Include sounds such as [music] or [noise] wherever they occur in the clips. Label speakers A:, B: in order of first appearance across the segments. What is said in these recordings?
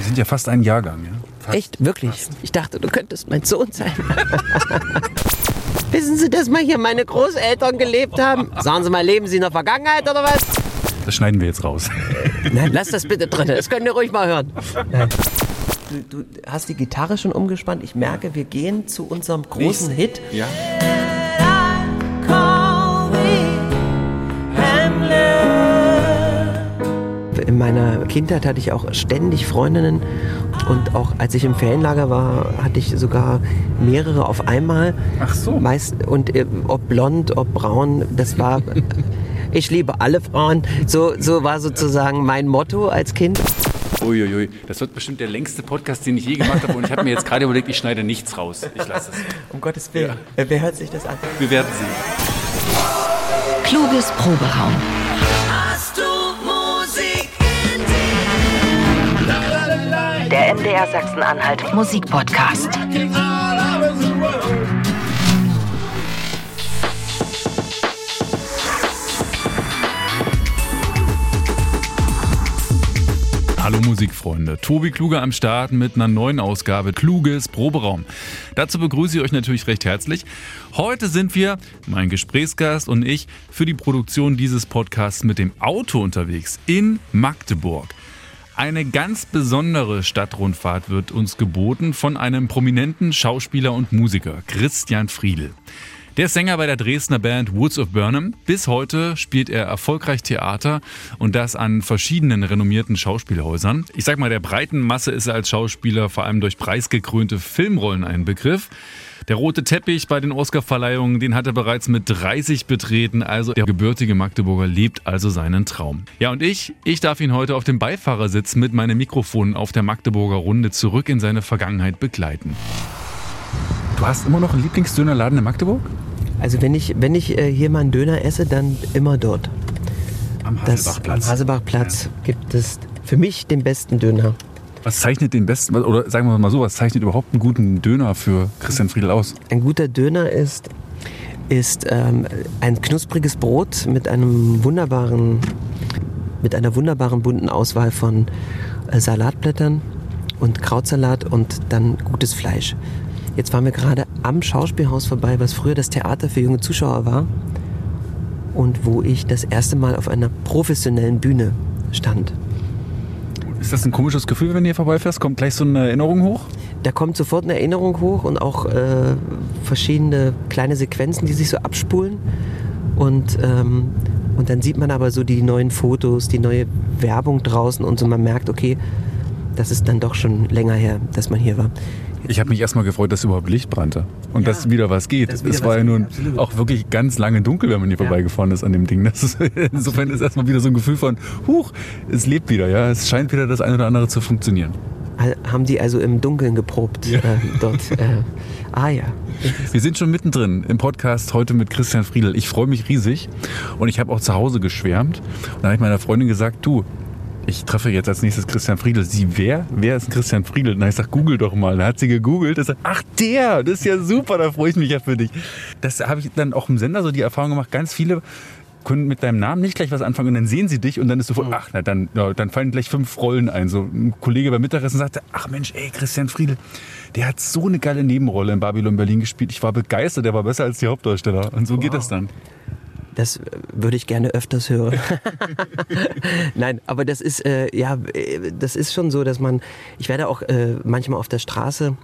A: Wir sind ja fast ein Jahrgang, ja? Fast.
B: Echt, wirklich. Ich dachte, du könntest mein Sohn sein. [laughs] Wissen Sie, dass mal hier meine Großeltern gelebt haben? Sagen Sie mal, leben Sie in der Vergangenheit oder was?
A: Das schneiden wir jetzt raus.
B: Nein, lass das bitte drin. Das könnt ihr ruhig mal hören. Du, du hast die Gitarre schon umgespannt. Ich merke, wir gehen zu unserem großen Hit.
A: Ja.
B: In meiner Kindheit hatte ich auch ständig Freundinnen und auch als ich im Ferienlager war, hatte ich sogar mehrere auf einmal.
A: Ach so.
B: Meist, und äh, ob blond, ob braun, das war. [laughs] ich liebe alle Frauen. So, so war sozusagen mein Motto als Kind.
A: Uiuiui, das wird bestimmt der längste Podcast, den ich je gemacht habe. Und ich habe mir jetzt gerade überlegt, ich schneide nichts raus. Ich lasse es.
B: Um Gottes Willen. Äh, Wer hört sich das an?
A: Wir werden sehen.
C: Kluges Proberaum. Der MDR Sachsen-Anhalt Musikpodcast.
A: Hallo Musikfreunde, Tobi Kluge am Start mit einer neuen Ausgabe Kluges Proberaum. Dazu begrüße ich euch natürlich recht herzlich. Heute sind wir, mein Gesprächsgast und ich, für die Produktion dieses Podcasts mit dem Auto unterwegs in Magdeburg. Eine ganz besondere Stadtrundfahrt wird uns geboten von einem prominenten Schauspieler und Musiker, Christian Friedl. Der ist Sänger bei der Dresdner Band Woods of Burnham. Bis heute spielt er erfolgreich Theater und das an verschiedenen renommierten Schauspielhäusern. Ich sag mal, der breiten Masse ist er als Schauspieler vor allem durch preisgekrönte Filmrollen ein Begriff. Der rote Teppich bei den Oscarverleihungen, den hat er bereits mit 30 betreten. Also der gebürtige Magdeburger lebt also seinen Traum. Ja, und ich, ich darf ihn heute auf dem Beifahrersitz mit meinem Mikrofon auf der Magdeburger Runde zurück in seine Vergangenheit begleiten. Du hast immer noch einen Lieblingsdönerladen in Magdeburg?
B: Also wenn ich, wenn ich äh, hier mal einen Döner esse, dann immer dort.
A: Am
B: Das,
A: Hasselbachplatz.
B: Am Hasselbachplatz gibt es für mich den besten Döner.
A: Was zeichnet den besten, oder sagen wir mal so, was zeichnet überhaupt einen guten Döner für Christian Friedl aus?
B: Ein guter Döner ist, ist ähm, ein knuspriges Brot mit einem wunderbaren, mit einer wunderbaren bunten Auswahl von äh, Salatblättern und Krautsalat und dann gutes Fleisch. Jetzt waren wir gerade am Schauspielhaus vorbei, was früher das Theater für junge Zuschauer war und wo ich das erste Mal auf einer professionellen Bühne stand.
A: Ist das ein komisches Gefühl, wenn du hier vorbeifährst? Kommt gleich so eine Erinnerung hoch?
B: Da kommt sofort eine Erinnerung hoch und auch äh, verschiedene kleine Sequenzen, die sich so abspulen. Und, ähm, und dann sieht man aber so die neuen Fotos, die neue Werbung draußen und so man merkt, okay, das ist dann doch schon länger her, dass man hier war.
A: Ich habe mich erstmal gefreut, dass überhaupt Licht brannte und
B: Ja,
A: dass wieder was geht.
B: wieder
A: Es war ja nun
B: absolut.
A: auch wirklich ganz lange dunkel, wenn man hier
B: Ja.
A: vorbeigefahren ist an dem Ding. Das ist, [laughs] insofern ist erstmal wieder so ein Gefühl von, huch, es lebt wieder, ja. Es scheint wieder das eine oder andere zu funktionieren.
B: Ha- Haben die also im Dunkeln geprobt
A: Ja.
B: äh, dort? Äh, ah ja.
A: Wir sind schon mittendrin im Podcast heute mit Christian Friedl. Ich freue mich riesig und ich habe auch zu Hause geschwärmt. Und dann habe ich meiner Freundin gesagt, du, ich treffe jetzt als nächstes Christian Friedl. Sie, wer? Wer ist Christian dann habe ich gesagt, google doch mal. Dann hat sie gegoogelt. Sagt, ach der, das ist ja super, da freue ich mich ja für dich. Das habe ich dann auch im Sender so die Erfahrung gemacht. Ganz viele können mit deinem Namen nicht gleich was anfangen und dann sehen sie dich und dann ist sofort, ach, na, dann, ja, dann fallen gleich fünf Rollen ein. So ein Kollege beim Mittagessen sagte, ach Mensch, ey, Christian Friedl, der hat so eine geile Nebenrolle in Babylon Berlin gespielt. Ich war begeistert, der war besser als die Hauptdarsteller. Und so geht das dann.
B: Das äh, würde ich gerne öfters hören. [laughs] Nein, aber das ist äh, ja, äh, das ist schon so, dass man, ich werde auch äh, manchmal auf der Straße,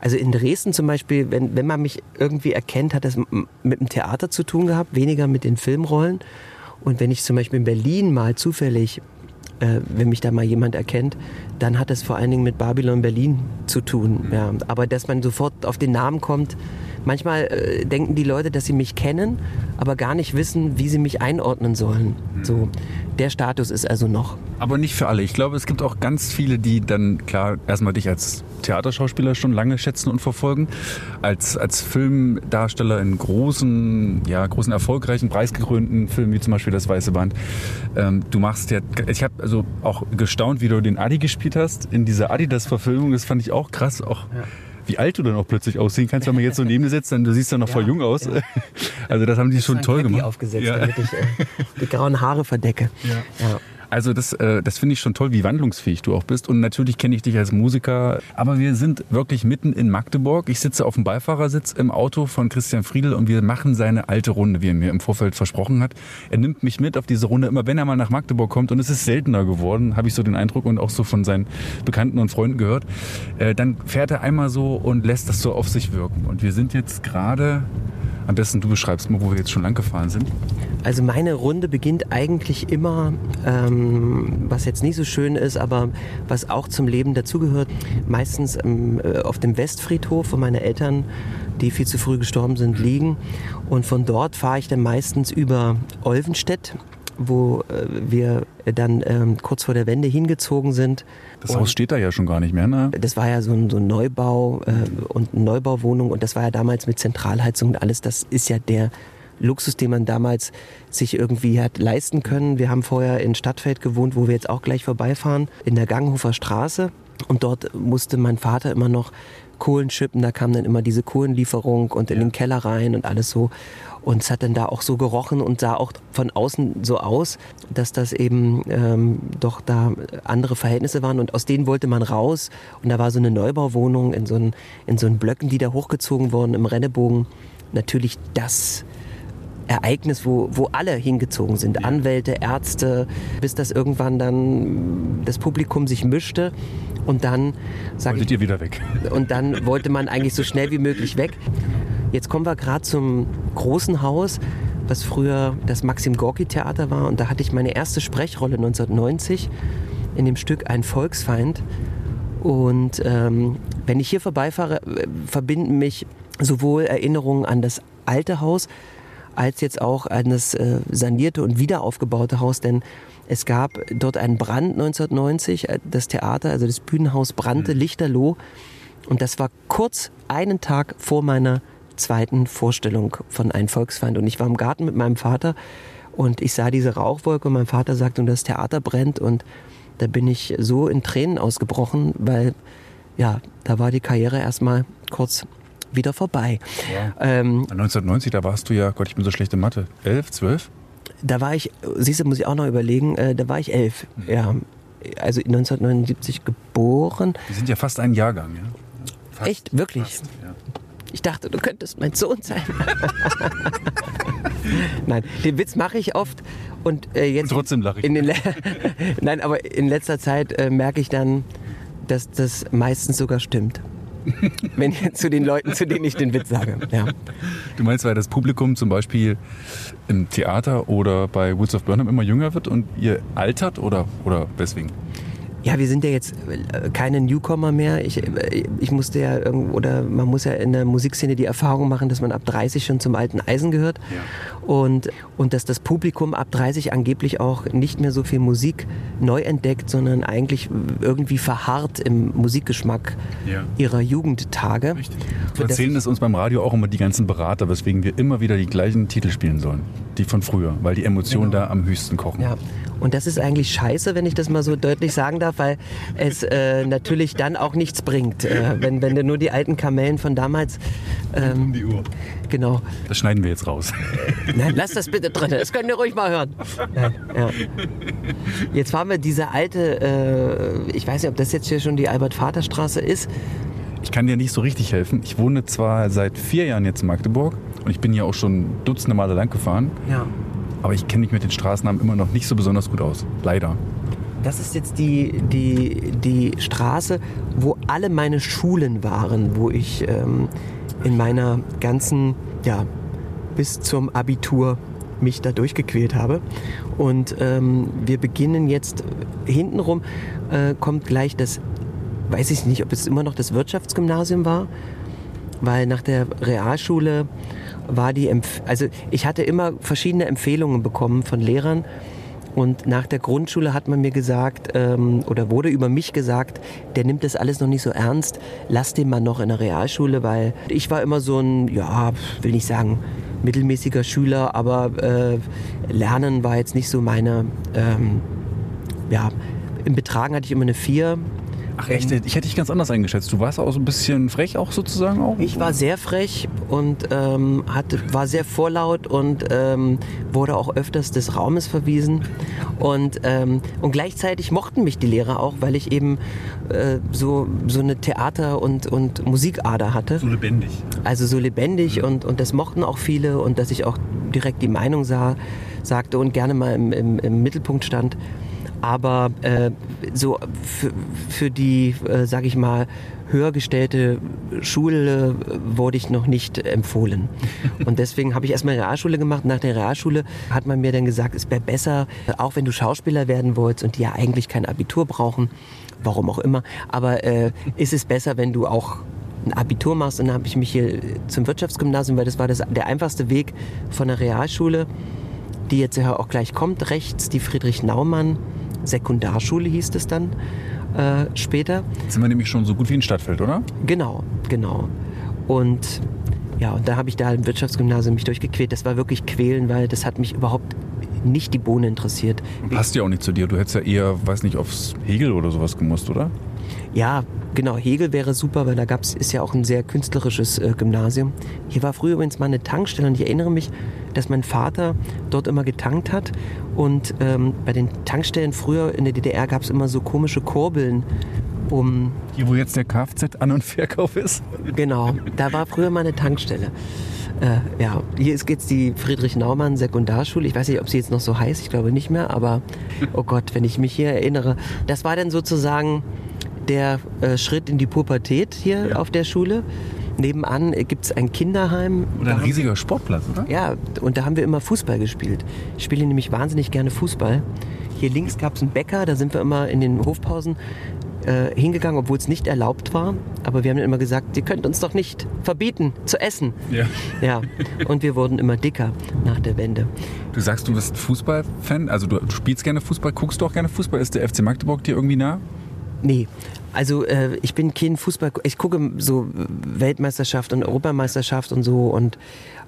B: also in Dresden zum Beispiel, wenn, wenn man mich irgendwie erkennt, hat das mit dem Theater zu tun gehabt, weniger mit den Filmrollen. Und wenn ich zum Beispiel in Berlin mal zufällig, äh, wenn mich da mal jemand erkennt, dann hat das vor allen Dingen mit Babylon Berlin zu tun. Ja. Aber dass man sofort auf den Namen kommt, manchmal äh, denken die Leute, dass sie mich kennen, aber gar nicht wissen, wie sie mich einordnen sollen. So, der Status ist also noch.
A: Aber nicht für alle. Ich glaube, es gibt auch ganz viele, die dann, klar, erstmal dich als Theaterschauspieler schon lange schätzen und verfolgen. Als, als Filmdarsteller in großen, ja, großen, erfolgreichen, preisgekrönten Filmen, wie zum Beispiel Das Weiße Band. Ähm, du machst ja, ich habe also auch gestaunt, wie du den Adi gespielt hast in dieser Adidas-Verfilmung. Das fand ich auch krass. Auch wie alt du dann auch plötzlich aussehen kannst, wenn man jetzt so neben dir sitzt, dann du siehst dann noch voll
B: Ja,
A: jung aus.
B: ja. [laughs]
A: Also das haben die schon toll
B: Cappy
A: gemacht.
B: aufgesetzt,
A: Ja.
B: damit ich äh, die grauen Haare verdecke.
A: Ja. Also das, äh, das finde ich schon toll, wie wandlungsfähig du auch bist. Und natürlich kenne ich dich als Musiker. Aber wir sind wirklich mitten in Magdeburg. Ich sitze auf dem Beifahrersitz im Auto von Christian Friedel und wir machen seine alte Runde, wie er mir im Vorfeld versprochen hat. Er nimmt mich mit auf diese Runde, immer wenn er mal nach Magdeburg kommt. Und es ist seltener geworden, habe ich so den Eindruck und auch so von seinen Bekannten und Freunden gehört. Äh, dann fährt er einmal so und lässt das so auf sich wirken. Und wir sind jetzt gerade, am besten du beschreibst mal, wo wir jetzt schon lang gefahren sind.
B: Also meine Runde beginnt eigentlich immer, ähm, was jetzt nicht so schön ist, aber was auch zum Leben dazugehört, meistens ähm, äh, auf dem Westfriedhof, wo meine Eltern, die viel zu früh gestorben sind, liegen. Und von dort fahre ich dann meistens über Olvenstedt, wo äh, wir dann ähm, kurz vor der Wende hingezogen sind.
A: Das Haus steht da ja schon gar nicht mehr, ne?
B: Das war ja so ein, so ein Neubau äh, und Neubauwohnung und das war ja damals mit Zentralheizung und alles. Das ist ja der Luxus, den man damals sich irgendwie hat leisten können. Wir haben vorher in Stadtfeld gewohnt, wo wir jetzt auch gleich vorbeifahren, in der Ganghofer Straße. Und dort musste mein Vater immer noch Kohlen schippen. Da kam dann immer diese Kohlenlieferung und in den Keller rein und alles so. Und es hat dann da auch so gerochen und sah auch von außen so aus, dass das eben ähm, doch da andere Verhältnisse waren. Und aus denen wollte man raus. Und da war so eine Neubauwohnung in so einen, in so einen Blöcken, die da hochgezogen wurden im Rennebogen. Natürlich das Ereignis, wo, wo alle hingezogen sind. Anwälte, Ärzte, bis das irgendwann dann das Publikum sich mischte. Und dann
A: Wolltet
B: ich,
A: ihr wieder weg?
B: und dann wollte man eigentlich so schnell wie möglich weg. Jetzt kommen wir gerade zum großen Haus, was früher das Maxim Gorki Theater war. Und da hatte ich meine erste Sprechrolle 1990 in dem Stück Ein Volksfeind. Und ähm, wenn ich hier vorbeifahre, äh, verbinden mich sowohl Erinnerungen an das alte Haus als jetzt auch an das äh, sanierte und wiederaufgebaute Haus, denn es gab dort einen Brand 1990, äh, das Theater, also das Bühnenhaus brannte lichterloh. Und das war kurz einen Tag vor meiner zweiten Vorstellung von Ein Volksfeind. Und ich war im Garten mit meinem Vater und ich sah diese Rauchwolke und mein Vater sagte, und das Theater brennt. Und da bin ich so in Tränen ausgebrochen, weil ja, da war die Karriere erstmal kurz wieder vorbei. Ähm,
A: 1990, da warst du ja, Gott, ich bin so schlecht in Mathe. 11, 12?
B: da war ich, siehst du, muss ich auch noch überlegen, äh, da war ich elf. Ja, also 1979 geboren.
A: Wir sind ja fast ein Jahrgang, ja? Fast,
B: Echt? Wirklich?
A: Fast, ja.
B: Ich dachte, du könntest mein Sohn sein. [laughs] Nein, den Witz mache ich oft und äh, jetzt
A: Und trotzdem lache ich.
B: In den Le [laughs] Nein, aber in letzter Zeit äh, merke ich dann, dass das meistens sogar stimmt. [laughs] Wenn zu den Leuten, zu denen ich den Witz sage. Ja.
A: Du meinst, weil das Publikum zum Beispiel im Theater oder bei Woods of Burnham immer jünger wird und ihr altert oder, oder weswegen?
B: Ja, wir sind ja jetzt äh, keine Newcomer mehr. Ich, äh, ich musste ja irgendwo, oder man muss ja in der Musikszene die Erfahrung machen, dass man ab 30 schon zum alten Eisen gehört. Und, und dass das Publikum ab 30 angeblich auch nicht mehr so viel Musik neu entdeckt, sondern eigentlich irgendwie verharrt im Musikgeschmack
A: Ja.
B: ihrer Jugendtage.
A: Richtig. So erzählen es uns beim Radio auch immer die ganzen Berater, weswegen wir immer wieder die gleichen Titel spielen sollen. Die von früher, weil die Emotionen da am höchsten kochen.
B: Ja, und das ist eigentlich scheiße, wenn ich das mal so deutlich sagen darf, weil es äh, natürlich dann auch nichts bringt, äh, wenn, wenn du nur die alten Kamellen von damals. Ähm,
A: Die Uhr.
B: genau.
A: Das schneiden wir jetzt raus.
B: Nein, lass das bitte drin. Das könnt ihr ruhig mal hören. Nein, ja. Jetzt fahren wir diese alte, äh, ich weiß nicht, ob das jetzt hier schon die Albert-Vater-Straße ist.
A: Ich kann dir nicht so richtig helfen. Ich wohne zwar seit vier Jahren jetzt in Magdeburg und ich bin hier auch schon dutzende Male lang gefahren,
B: Ja.
A: Aber ich kenne mich mit den Straßennamen immer noch nicht so besonders gut aus. Leider.
B: Das ist jetzt die, die, die Straße, wo alle meine Schulen waren, wo ich ähm, in meiner ganzen, ja, bis zum Abitur mich da durchgequält habe. Und ähm, wir beginnen jetzt hintenrum, äh, kommt gleich das, weiß ich nicht, ob es immer noch das Wirtschaftsgymnasium war, weil nach der Realschule war die, Empf also ich hatte immer verschiedene Empfehlungen bekommen von Lehrern und nach der Grundschule hat man mir gesagt ähm, oder wurde über mich gesagt, der nimmt das alles noch nicht so ernst, lass den mal noch in der Realschule, weil ich war immer so ein, ja, will nicht sagen mittelmäßiger Schüler, aber äh, Lernen war jetzt nicht so meine, ähm, ja, im Betragen hatte ich immer eine 4.
A: Ach echt, ich hätte dich ganz anders eingeschätzt. Du warst auch so ein bisschen frech auch sozusagen auch?
B: Ich war sehr frech und ähm, hatte, war sehr vorlaut und ähm, wurde auch öfters des Raumes verwiesen. Und, ähm, und gleichzeitig mochten mich die Lehrer auch, weil ich eben äh, so, so eine Theater- und, und Musikader hatte.
A: So lebendig.
B: Also so lebendig und, und das mochten auch viele und dass ich auch direkt die Meinung sah, sagte und gerne mal im, im, im Mittelpunkt stand. Aber äh, so für, die, äh, sag ich mal, höher gestellte Schule äh, wurde ich noch nicht empfohlen. Und deswegen habe ich erstmal Realschule gemacht. Nach der Realschule hat man mir dann gesagt, es wäre besser, auch wenn du Schauspieler werden wolltest und die ja eigentlich kein Abitur brauchen, warum auch immer, aber äh, ist es besser, wenn du auch ein Abitur machst. Und dann habe ich mich hier zum Wirtschaftsgymnasium, weil das war das, der einfachste Weg von der Realschule, die jetzt ja auch gleich kommt, rechts, die Friedrich Naumann Sekundarschule hieß es dann äh, später.
A: Jetzt sind wir nämlich schon so gut wie in Stadtfeld, oder?
B: Genau, genau. Und ja, und da habe ich da im Wirtschaftsgymnasium mich durchgequält. Das war wirklich quälen, weil das hat mich überhaupt nicht die Bohne interessiert.
A: Passt ja auch nicht zu dir. Du hättest ja eher, weiß nicht, aufs Hegel oder sowas gemusst, oder?
B: Ja, genau, Hegel wäre super, weil da gab's, ist ja auch ein sehr künstlerisches äh, Gymnasium. Hier war früher übrigens mal eine Tankstelle und ich erinnere mich, dass mein Vater dort immer getankt hat. Und ähm, bei den Tankstellen früher in der DDR gab's immer so komische Kurbeln, um
A: Hier, wo jetzt der Kfz-An- und Verkauf ist?
B: Genau, da war früher mal eine Tankstelle. Äh, ja, hier ist jetzt die Friedrich-Naumann Sekundarschule. Ich weiß nicht, ob sie jetzt noch so heißt, ich glaube nicht mehr, aber oh Gott, wenn ich mich hier erinnere. Das war dann sozusagen der äh, Schritt in die Pubertät hier
A: Ja.
B: auf der Schule. Nebenan gibt es ein Kinderheim.
A: Und ein riesiger Sportplatz, oder?
B: ja, und da haben wir immer Fußball gespielt. Ich spiele nämlich wahnsinnig gerne Fußball. Hier links gab es einen Bäcker, da sind wir immer in den Hofpausen äh, hingegangen, obwohl es nicht erlaubt war. Aber wir haben dann immer gesagt, ihr könnt uns doch nicht verbieten zu essen.
A: Ja.
B: Ja, und wir wurden immer dicker nach der Wende.
A: Du sagst, du bist Fußballfan, also du, du spielst gerne Fußball, guckst du auch gerne Fußball. Ist der FC Magdeburg dir irgendwie nah?
B: Nee, also äh, ich bin kein Fußball, ich gucke so Weltmeisterschaft und Europameisterschaft und so und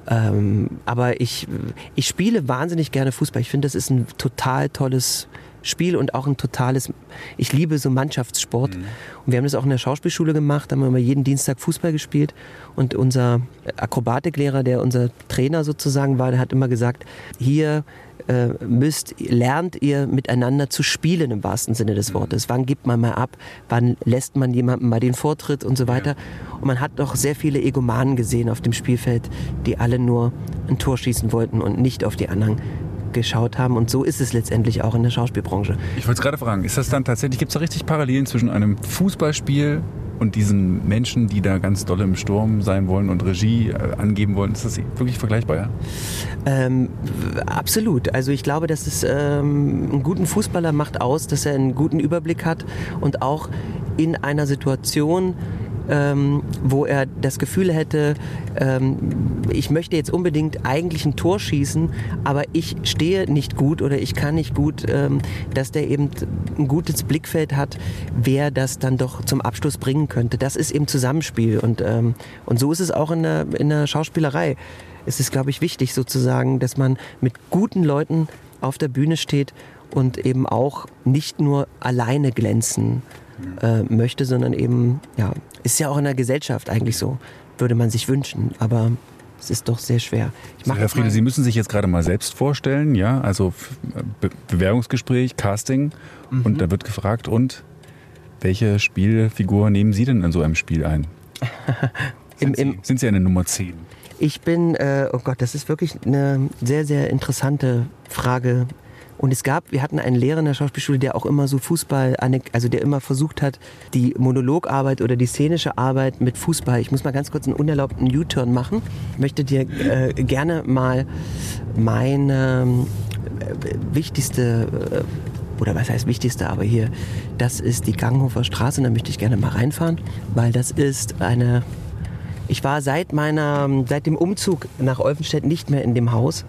B: ähm, aber ich, ich spiele wahnsinnig gerne Fußball. Ich finde, das ist ein total tolles Spiel und auch ein totales, ich liebe so Mannschaftssport. Und wir haben das auch in der Schauspielschule gemacht, da haben wir immer jeden Dienstag Fußball gespielt und unser Akrobatiklehrer, der unser Trainer sozusagen war, der hat immer gesagt, hier äh, müsst, lernt ihr miteinander zu spielen im wahrsten Sinne des Wortes. Wann gibt man mal ab? Wann lässt man jemandem mal den Vortritt und so weiter? Und man hat doch sehr viele Egomanen gesehen auf dem Spielfeld, die alle nur ein Tor schießen wollten und nicht auf die anderen geschaut haben. Und so ist es letztendlich auch in der Schauspielbranche.
A: Ich wollte es gerade fragen, ist das dann tatsächlich, gibt es da richtig Parallelen zwischen einem Fußballspiel und diesen Menschen, die da ganz doll im Sturm sein wollen und Regie äh, angeben wollen? Ist das wirklich vergleichbar, ja?
B: Ähm, absolut. Also ich glaube, dass es ähm, einen guten Fußballer macht aus, dass er einen guten Überblick hat und auch in einer Situation, ähm, wo er das Gefühl hätte, ähm, ich möchte jetzt unbedingt eigentlich ein Tor schießen, aber ich stehe nicht gut oder ich kann nicht gut, ähm, dass der eben ein gutes Blickfeld hat, wer das dann doch zum Abschluss bringen könnte. Das ist eben Zusammenspiel und, ähm, und so ist es auch in der, in der Schauspielerei es ist, glaube ich, wichtig sozusagen, dass man mit guten Leuten auf der Bühne steht und eben auch nicht nur alleine glänzen äh, möchte, sondern eben, ja, ist ja auch in der Gesellschaft eigentlich so, würde man sich wünschen, aber es ist doch sehr schwer. Ich
A: So, Herr
B: mal-
A: Sie müssen sich jetzt gerade mal selbst vorstellen, ja, also Be Bewerbungsgespräch, Casting und da wird gefragt, und welche Spielfigur nehmen Sie denn in so einem Spiel ein? [laughs]
B: im,
A: Sind, Sie, sind Sie eine Nummer 10?
B: Ich bin, äh, oh Gott, das ist wirklich eine sehr, sehr interessante Frage. Und es gab, wir hatten einen Lehrer in der Schauspielschule, der auch immer so Fußball, also der immer versucht hat, die Monologarbeit oder die szenische Arbeit mit Fußball. Ich muss mal ganz kurz einen unerlaubten U-Turn machen. Ich möchte dir äh, gerne mal meine äh, wichtigste äh, oder was heißt wichtigste, aber hier, das ist die Ganghofer Straße, da möchte ich gerne mal reinfahren, weil das ist eine ich war seit meiner, seit dem Umzug nach Olfenstedt nicht mehr in dem Haus.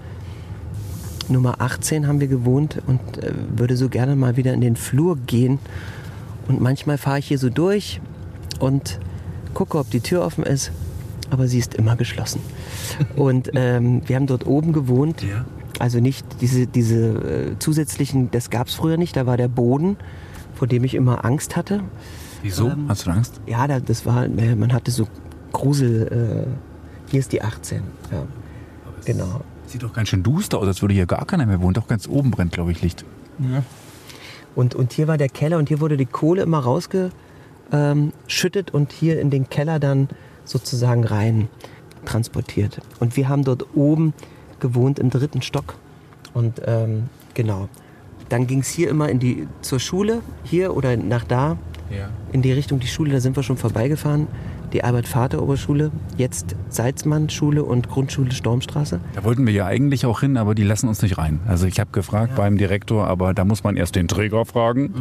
B: Nummer 18 haben wir gewohnt und äh, würde so gerne mal wieder in den Flur gehen. Und manchmal fahre ich hier so durch und gucke, ob die Tür offen ist, aber sie ist immer geschlossen. [laughs] Und ähm, wir haben dort oben gewohnt.
A: Ja.
B: Also nicht diese, diese äh, zusätzlichen, das gab es früher nicht, da war der Boden, vor dem ich immer Angst hatte.
A: Wieso?
B: Ähm,
A: Hast du Angst?
B: Ja, da, das war, äh, man hatte so Grusel. Äh, hier ist die 18. Ja, genau.
A: Sieht doch ganz schön duster aus, als würde hier gar keiner mehr wohnen. Doch ganz oben brennt, glaube ich, Licht.
B: Und, und hier war der Keller und hier wurde die Kohle immer rausgeschüttet und hier in den Keller dann sozusagen rein transportiert. Und wir haben dort oben gewohnt im dritten Stock. Und ähm, genau. Dann ging es hier immer in die, zur Schule, hier oder nach da,
A: Ja.
B: in die Richtung die Schule. Da sind wir schon vorbeigefahren. Die Albert-Vater-Oberschule, jetzt Salzmann-Schule und Grundschule Stormstraße.
A: Da wollten wir ja eigentlich auch hin, aber die lassen uns nicht rein. Also ich habe gefragt beim Direktor, aber da muss man erst den Träger fragen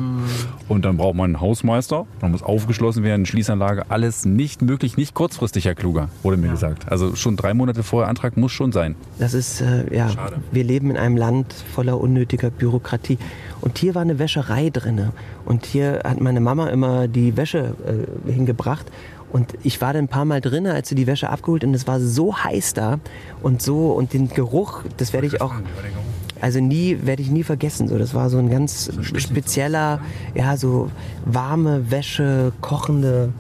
A: und dann braucht man einen Hausmeister. Dann muss aufgeschlossen werden, Schließanlage, alles nicht möglich, nicht kurzfristig, Herr Kluger, wurde mir gesagt. Also schon drei Monate vorher Antrag muss schon sein.
B: Das ist, äh, ja,
A: Schade.
B: wir leben in einem Land voller unnötiger Bürokratie. Und hier war eine Wäscherei drinne. Und hier hat meine Mama immer die Wäsche äh, hingebracht. Und ich war dann ein paar Mal drinne, als sie die Wäsche abgeholt und es war so heiß da und so und den Geruch, das werde ich auch, also nie, werde ich nie vergessen. So, das war so ein ganz spezieller, ja, so warme Wäsche, kochende,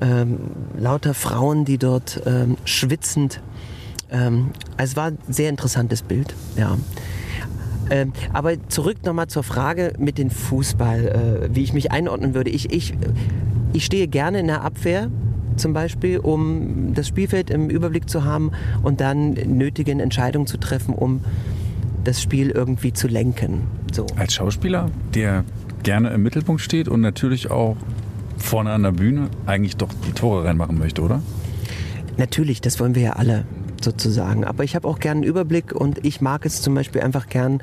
B: ähm, lauter Frauen, die dort ähm, schwitzend ähm, also es war ein sehr interessantes Bild, ja. Ähm, aber zurück nochmal zur Frage mit dem Fußball, äh, wie ich mich einordnen würde. Ich, ich, ich stehe gerne in der Abwehr zum Beispiel, um das Spielfeld im Überblick zu haben und dann nötigen Entscheidungen zu treffen, um das Spiel irgendwie zu lenken. So.
A: Als Schauspieler, der gerne im Mittelpunkt steht und natürlich auch vorne an der Bühne eigentlich doch die Tore reinmachen möchte, oder?
B: Natürlich, das wollen wir ja alle sozusagen. Aber ich habe auch gern einen Überblick und ich mag es zum Beispiel einfach gern,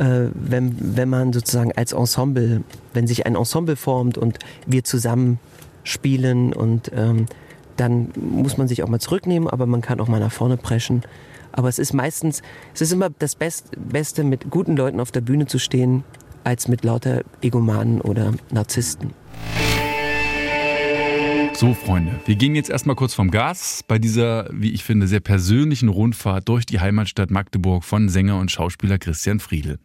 B: äh, wenn, wenn man sozusagen als Ensemble, wenn sich ein Ensemble formt und wir zusammen spielen und ähm, dann muss man sich auch mal zurücknehmen, aber man kann auch mal nach vorne preschen. Aber es ist meistens, es ist immer das Best, Beste, mit guten Leuten auf der Bühne zu stehen, als mit lauter Egomanen oder Narzissten.
A: So, Freunde, wir gehen jetzt erstmal kurz vom Gas bei dieser, wie ich finde, sehr persönlichen Rundfahrt durch die Heimatstadt Magdeburg von Sänger und Schauspieler Christian Friedel.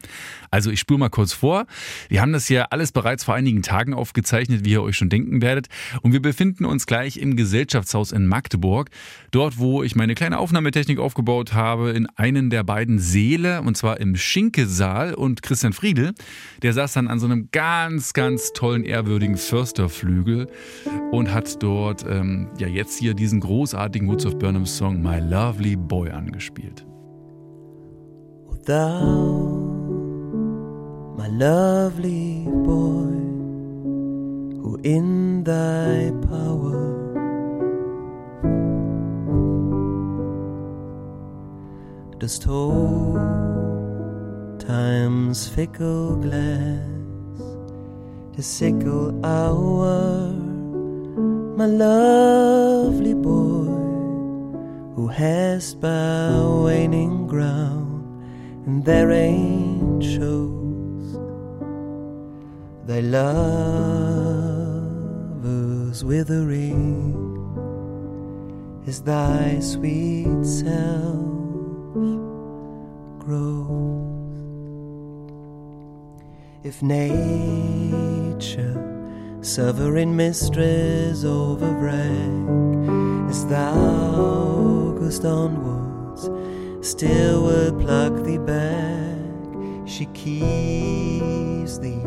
A: Also ich spule mal kurz vor. Wir haben das ja alles bereits vor einigen Tagen aufgezeichnet, wie ihr euch schon denken werdet. Und wir befinden uns gleich im Gesellschaftshaus in Magdeburg. Dort, wo ich meine kleine Aufnahmetechnik aufgebaut habe, in einen der beiden Säle, und zwar im Schinke-Saal. Und Christian Friedel, der saß dann an so einem ganz, ganz tollen, ehrwürdigen Försterflügel und hat dort ähm, ja jetzt hier diesen großartigen Woods of Burnham Song My Lovely Boy angespielt.
B: Thou, my lovely boy, who in thy power dost hold time's fickle glass, the sickle hour, my lovely boy who hast by waning ground, and their ain't shows thy lovers withering as thy sweet self grows. If nature, sovereign mistress over wreck, as thou goest onwards, still will pluck thee back. She keeps thee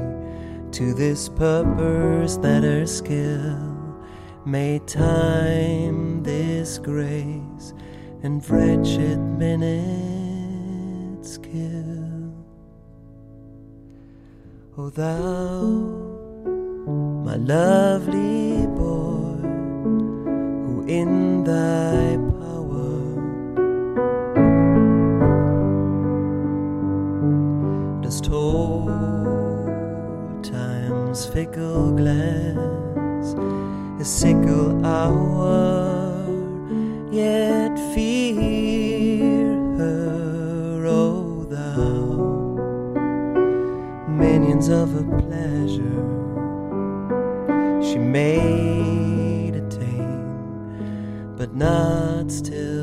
B: to this purpose that her skill may time this grace and wretched minutes kill. O thou, my lovely boy, who in thy power dost hold time's fickle glance, a sickle hour, yet fear her, O thou. Minions of a pleasure may attain, but not still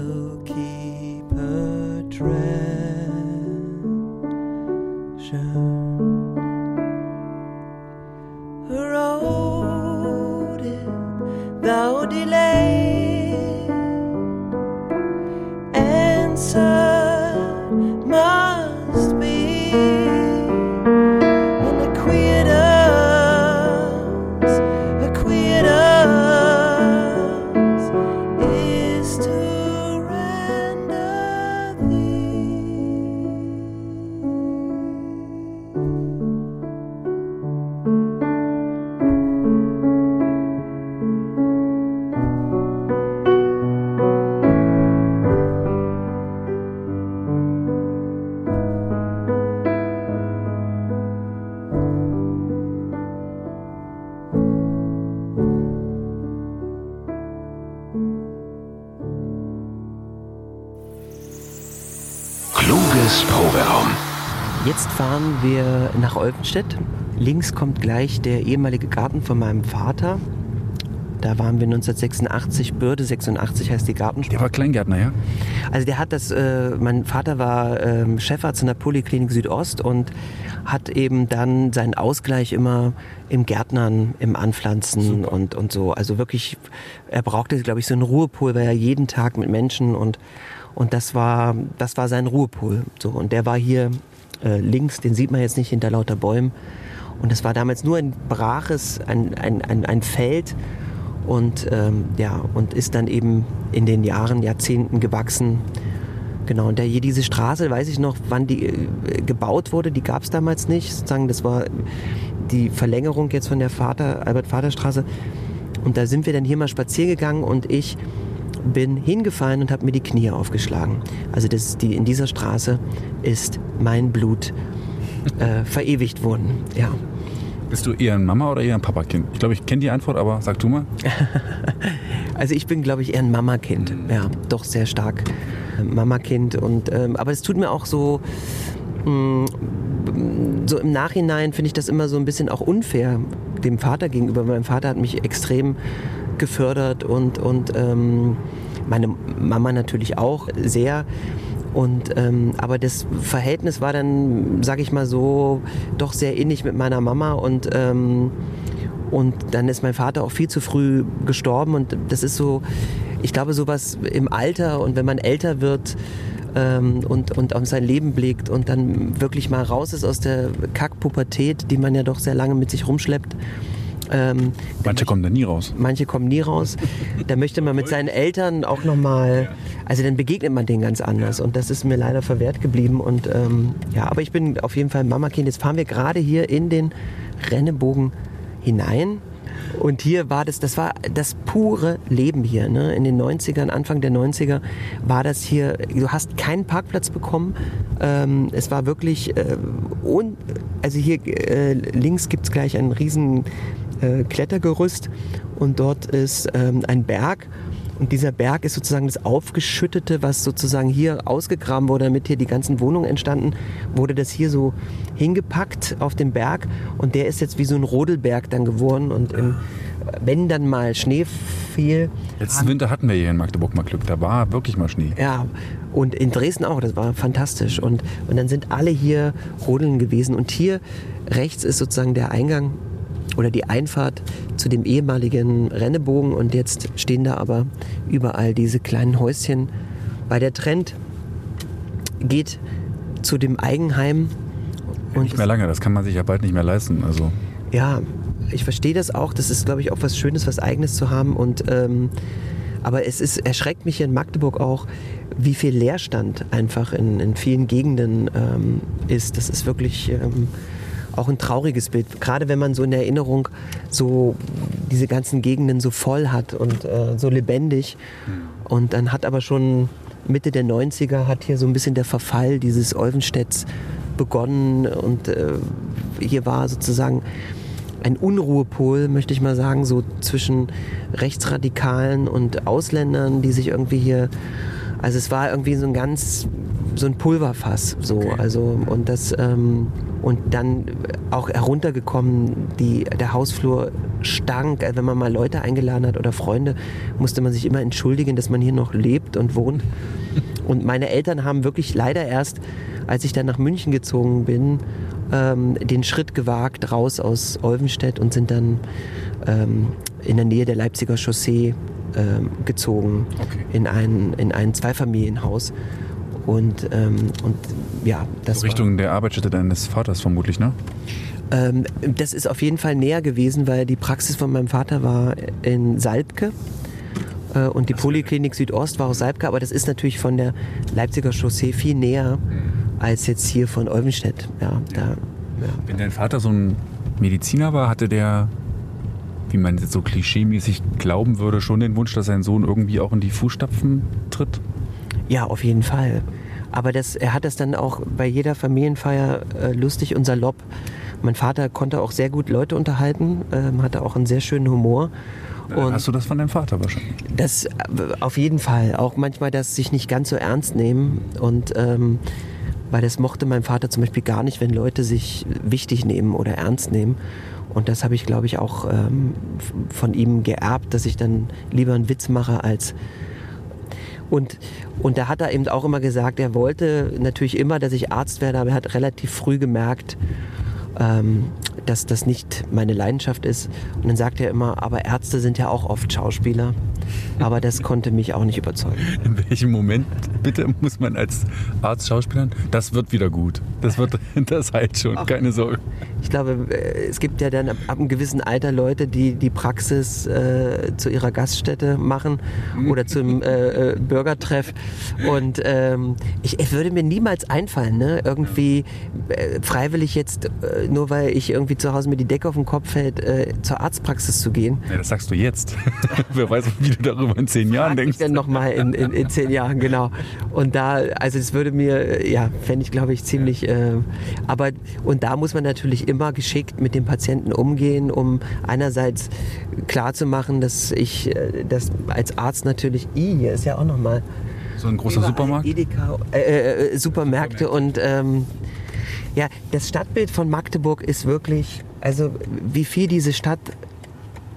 B: Olpenstedt. Links kommt gleich der ehemalige Garten von meinem Vater. Da waren wir 1986, Bürde 86 heißt die Gartenstraße.
A: Der war Kleingärtner, ja?
B: Also der hat das, äh, mein Vater war ähm, Chefarzt in der Poliklinik Südost und hat eben dann seinen Ausgleich immer im Gärtnern, im Anpflanzen und, und so. Also wirklich, er brauchte, glaube ich, so einen Ruhepol, weil er jeden Tag mit Menschen und, und das war, das war sein Ruhepol. So, und der war hier äh, links, den sieht man jetzt nicht hinter lauter Bäumen. Und es war damals nur ein braches, ein, ein, ein, ein Feld und ähm, ja und ist dann eben in den Jahren Jahrzehnten gewachsen. Genau und der hier diese Straße weiß ich noch wann die äh, gebaut wurde die gab es damals nicht. Sozusagen das war die Verlängerung jetzt von der Vater Albert Vater Straße und da sind wir dann hier mal spazieren gegangen und ich bin hingefallen und habe mir die Knie aufgeschlagen also das die in dieser Straße ist mein Blut äh, verewigt worden ja
A: Bist du eher ein Mama oder eher ein Papakind? Ich glaube, ich kenne die Antwort, aber sag du mal. [laughs]
B: Also ich bin, glaube ich, eher ein Mamakind. Ja, doch sehr stark äh, Mamakind. Und ähm, aber es tut mir auch so. mh, So im Nachhinein finde ich das immer so ein bisschen auch unfair dem Vater gegenüber. Mein Vater hat mich extrem gefördert und, und ähm, meine Mama natürlich auch sehr. Und, ähm, aber das Verhältnis war dann, sage ich mal so, doch sehr innig mit meiner Mama und ähm, und dann ist mein Vater auch viel zu früh gestorben und das ist so, ich glaube sowas im Alter und wenn man älter wird ähm, und, und auf sein Leben blickt und dann wirklich mal raus ist aus der Kackpubertät, die man ja doch sehr lange mit sich rumschleppt. Ähm,
A: Manche kommen da nie raus.
B: manche kommen nie raus. Da möchte man mit seinen Eltern auch nochmal, also dann begegnet man denen ganz anders. Und das ist mir leider verwehrt geblieben. Und ähm, ja, aber ich bin auf jeden Fall ein Mamakind. Jetzt fahren wir gerade hier in den Rennebogen hinein. Und hier war das, das war das pure Leben hier. Ne? In den 90ern, Anfang der 90er war das hier, du hast keinen Parkplatz bekommen. Ähm, es war wirklich, äh, un, also hier äh, links gibt es gleich einen riesen äh, Klettergerüst und dort ist ähm, ein Berg. Und dieser Berg ist sozusagen das Aufgeschüttete, was sozusagen hier ausgegraben wurde, damit hier die ganzen Wohnungen entstanden, wurde das hier so hingepackt auf den Berg und der ist jetzt wie so ein Rodelberg dann geworden und im, wenn dann mal Schnee fiel,
A: Letzten Winter hatten wir hier in Magdeburg mal Glück. Da war wirklich mal Schnee.
B: ja, und in Dresden auch, das war fantastisch. Und, und dann sind alle hier rodeln gewesen. Und hier rechts ist sozusagen der Eingang oder die Einfahrt zu dem ehemaligen Rennebogen. Und jetzt stehen da aber überall diese kleinen Häuschen. Weil der Trend geht zu dem Eigenheim. Und
A: Nicht mehr lange, das kann man sich ja bald nicht mehr leisten. Also
B: ja, ich verstehe das auch. Das ist, glaube ich, auch was Schönes, was Eigenes zu haben. Und, ähm, aber es ist, erschreckt mich hier in Magdeburg auch, wie viel Leerstand einfach in, in vielen Gegenden ähm, ist. Das ist wirklich ähm, auch ein trauriges Bild. Gerade wenn man so in der Erinnerung so diese ganzen Gegenden so voll hat und äh, so lebendig. Und dann hat aber schon Mitte der 90er hat hier so ein bisschen der Verfall dieses Olvenstedts begonnen und äh, hier war sozusagen ein Unruhepol, möchte ich mal sagen, so zwischen Rechtsradikalen und Ausländern, die sich irgendwie hier, also es war irgendwie so ein ganz, so ein Pulverfass, so, also und das ähm, und dann auch heruntergekommen, die, der Hausflur stank, Also wenn man mal Leute eingeladen hat oder Freunde, musste man sich immer entschuldigen, dass man hier noch lebt und wohnt. [laughs] Und meine Eltern haben wirklich leider erst, als ich dann nach München gezogen bin, ähm, den Schritt gewagt raus aus Olvenstedt und sind dann ähm, in der Nähe der Leipziger Chaussee ähm, gezogen,
A: Okay.
B: in ein, in ein Zweifamilienhaus. Und, ähm, und ja, das war-
A: Richtung der Arbeitsstätte deines Vaters vermutlich, ne?
B: ähm, das ist auf jeden Fall näher gewesen, weil die Praxis von meinem Vater war in Salbke. Äh, und die Poliklinik Südost war aus Salbke, aber das ist natürlich von der Leipziger Chaussee viel näher als jetzt hier von Olvenstedt. Ja, da, ja.
A: Wenn dein Vater so ein Mediziner war, hatte der, wie man jetzt so klischeemäßig glauben würde, schon den Wunsch, dass sein Sohn irgendwie auch in die Fußstapfen tritt?
B: Ja, auf jeden Fall. Aber das, er hat das dann auch bei jeder Familienfeier äh, lustig und salopp. Mein Vater konnte auch sehr gut Leute unterhalten, ähm, hatte auch einen sehr schönen Humor.
A: Dann hast du das von deinem Vater wahrscheinlich.
B: Das äh, auf jeden Fall. Auch manchmal das sich nicht ganz so ernst nehmen. Und ähm, weil das mochte mein Vater zum Beispiel gar nicht, wenn Leute sich wichtig nehmen oder ernst nehmen. Und das habe ich, glaube ich, auch ähm, von ihm geerbt, dass ich dann lieber einen Witz mache als. Und, und da hat er eben auch immer gesagt, er wollte natürlich immer, dass ich Arzt werde, aber er hat relativ früh gemerkt, ähm, dass das nicht meine Leidenschaft ist. Und dann sagt er immer, aber Ärzte sind ja auch oft Schauspieler. Aber das konnte mich auch nicht überzeugen. [laughs]
A: In welchem Moment, bitte, muss man als Arzt schauspielern? Das wird wieder gut. Das wird, [laughs] das heilt schon, keine Sorge.
B: Ich glaube, äh, es gibt ja dann ab, ab einem gewissen Alter Leute, die die Praxis äh, zu ihrer Gaststätte machen oder zum äh, äh, Bürgertreff. Und ähm, ich, es würde mir niemals einfallen, ne? irgendwie äh, freiwillig jetzt, äh, nur weil ich irgendwie zu Hause mir die Decke auf den Kopf fällt, zur Arztpraxis zu gehen.
A: Ja, das sagst du jetzt. [laughs] Wer weiß, wie du darüber in zehn Jahren
B: Frag
A: denkst.
B: ich dann nochmal in, in, in zehn Jahren, genau. Und da, also das würde mir, äh, ja, fände ich, glaube ich, ziemlich, äh, aber, und da muss man natürlich immer geschickt mit dem Patienten umgehen, um einerseits klarzumachen, dass ich, äh, das als Arzt natürlich, i, hier ist ja auch nochmal
A: So ein großer Supermarkt?
B: Edeka, äh, äh, Supermärkte und ähm, ja, das Stadtbild von Magdeburg ist wirklich, also wie viel diese Stadt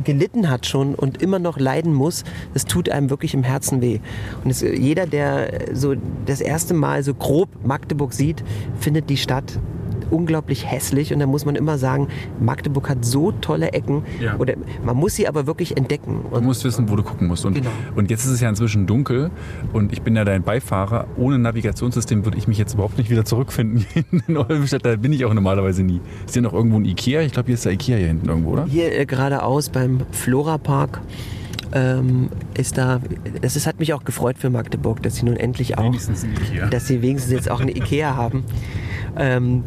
B: gelitten hat schon und immer noch leiden muss, das tut einem wirklich im Herzen weh. Und es, jeder, der so das erste Mal so grob Magdeburg sieht, findet die Stadt unglaublich hässlich und da muss man immer sagen, Magdeburg hat so tolle Ecken
A: Ja.
B: oder man muss sie aber wirklich entdecken.
A: Du musst wissen, wo du gucken musst. Und,
B: Genau.
A: und jetzt ist es ja inzwischen dunkel und ich bin ja dein Beifahrer. Ohne Navigationssystem würde ich mich jetzt überhaupt nicht wieder zurückfinden [laughs] in Olvenstedt. Da bin ich auch normalerweise nie. Ist hier noch irgendwo ein Ikea? Ich glaube, hier ist der Ikea hier hinten irgendwo, oder?
B: Hier äh, geradeaus beim Flora Park ähm, ist da, das ist, hat mich auch gefreut für Magdeburg, dass sie nun endlich auch,
A: Wenigstens ein Ikea.
B: dass sie wenigstens jetzt auch eine Ikea haben. Ähm,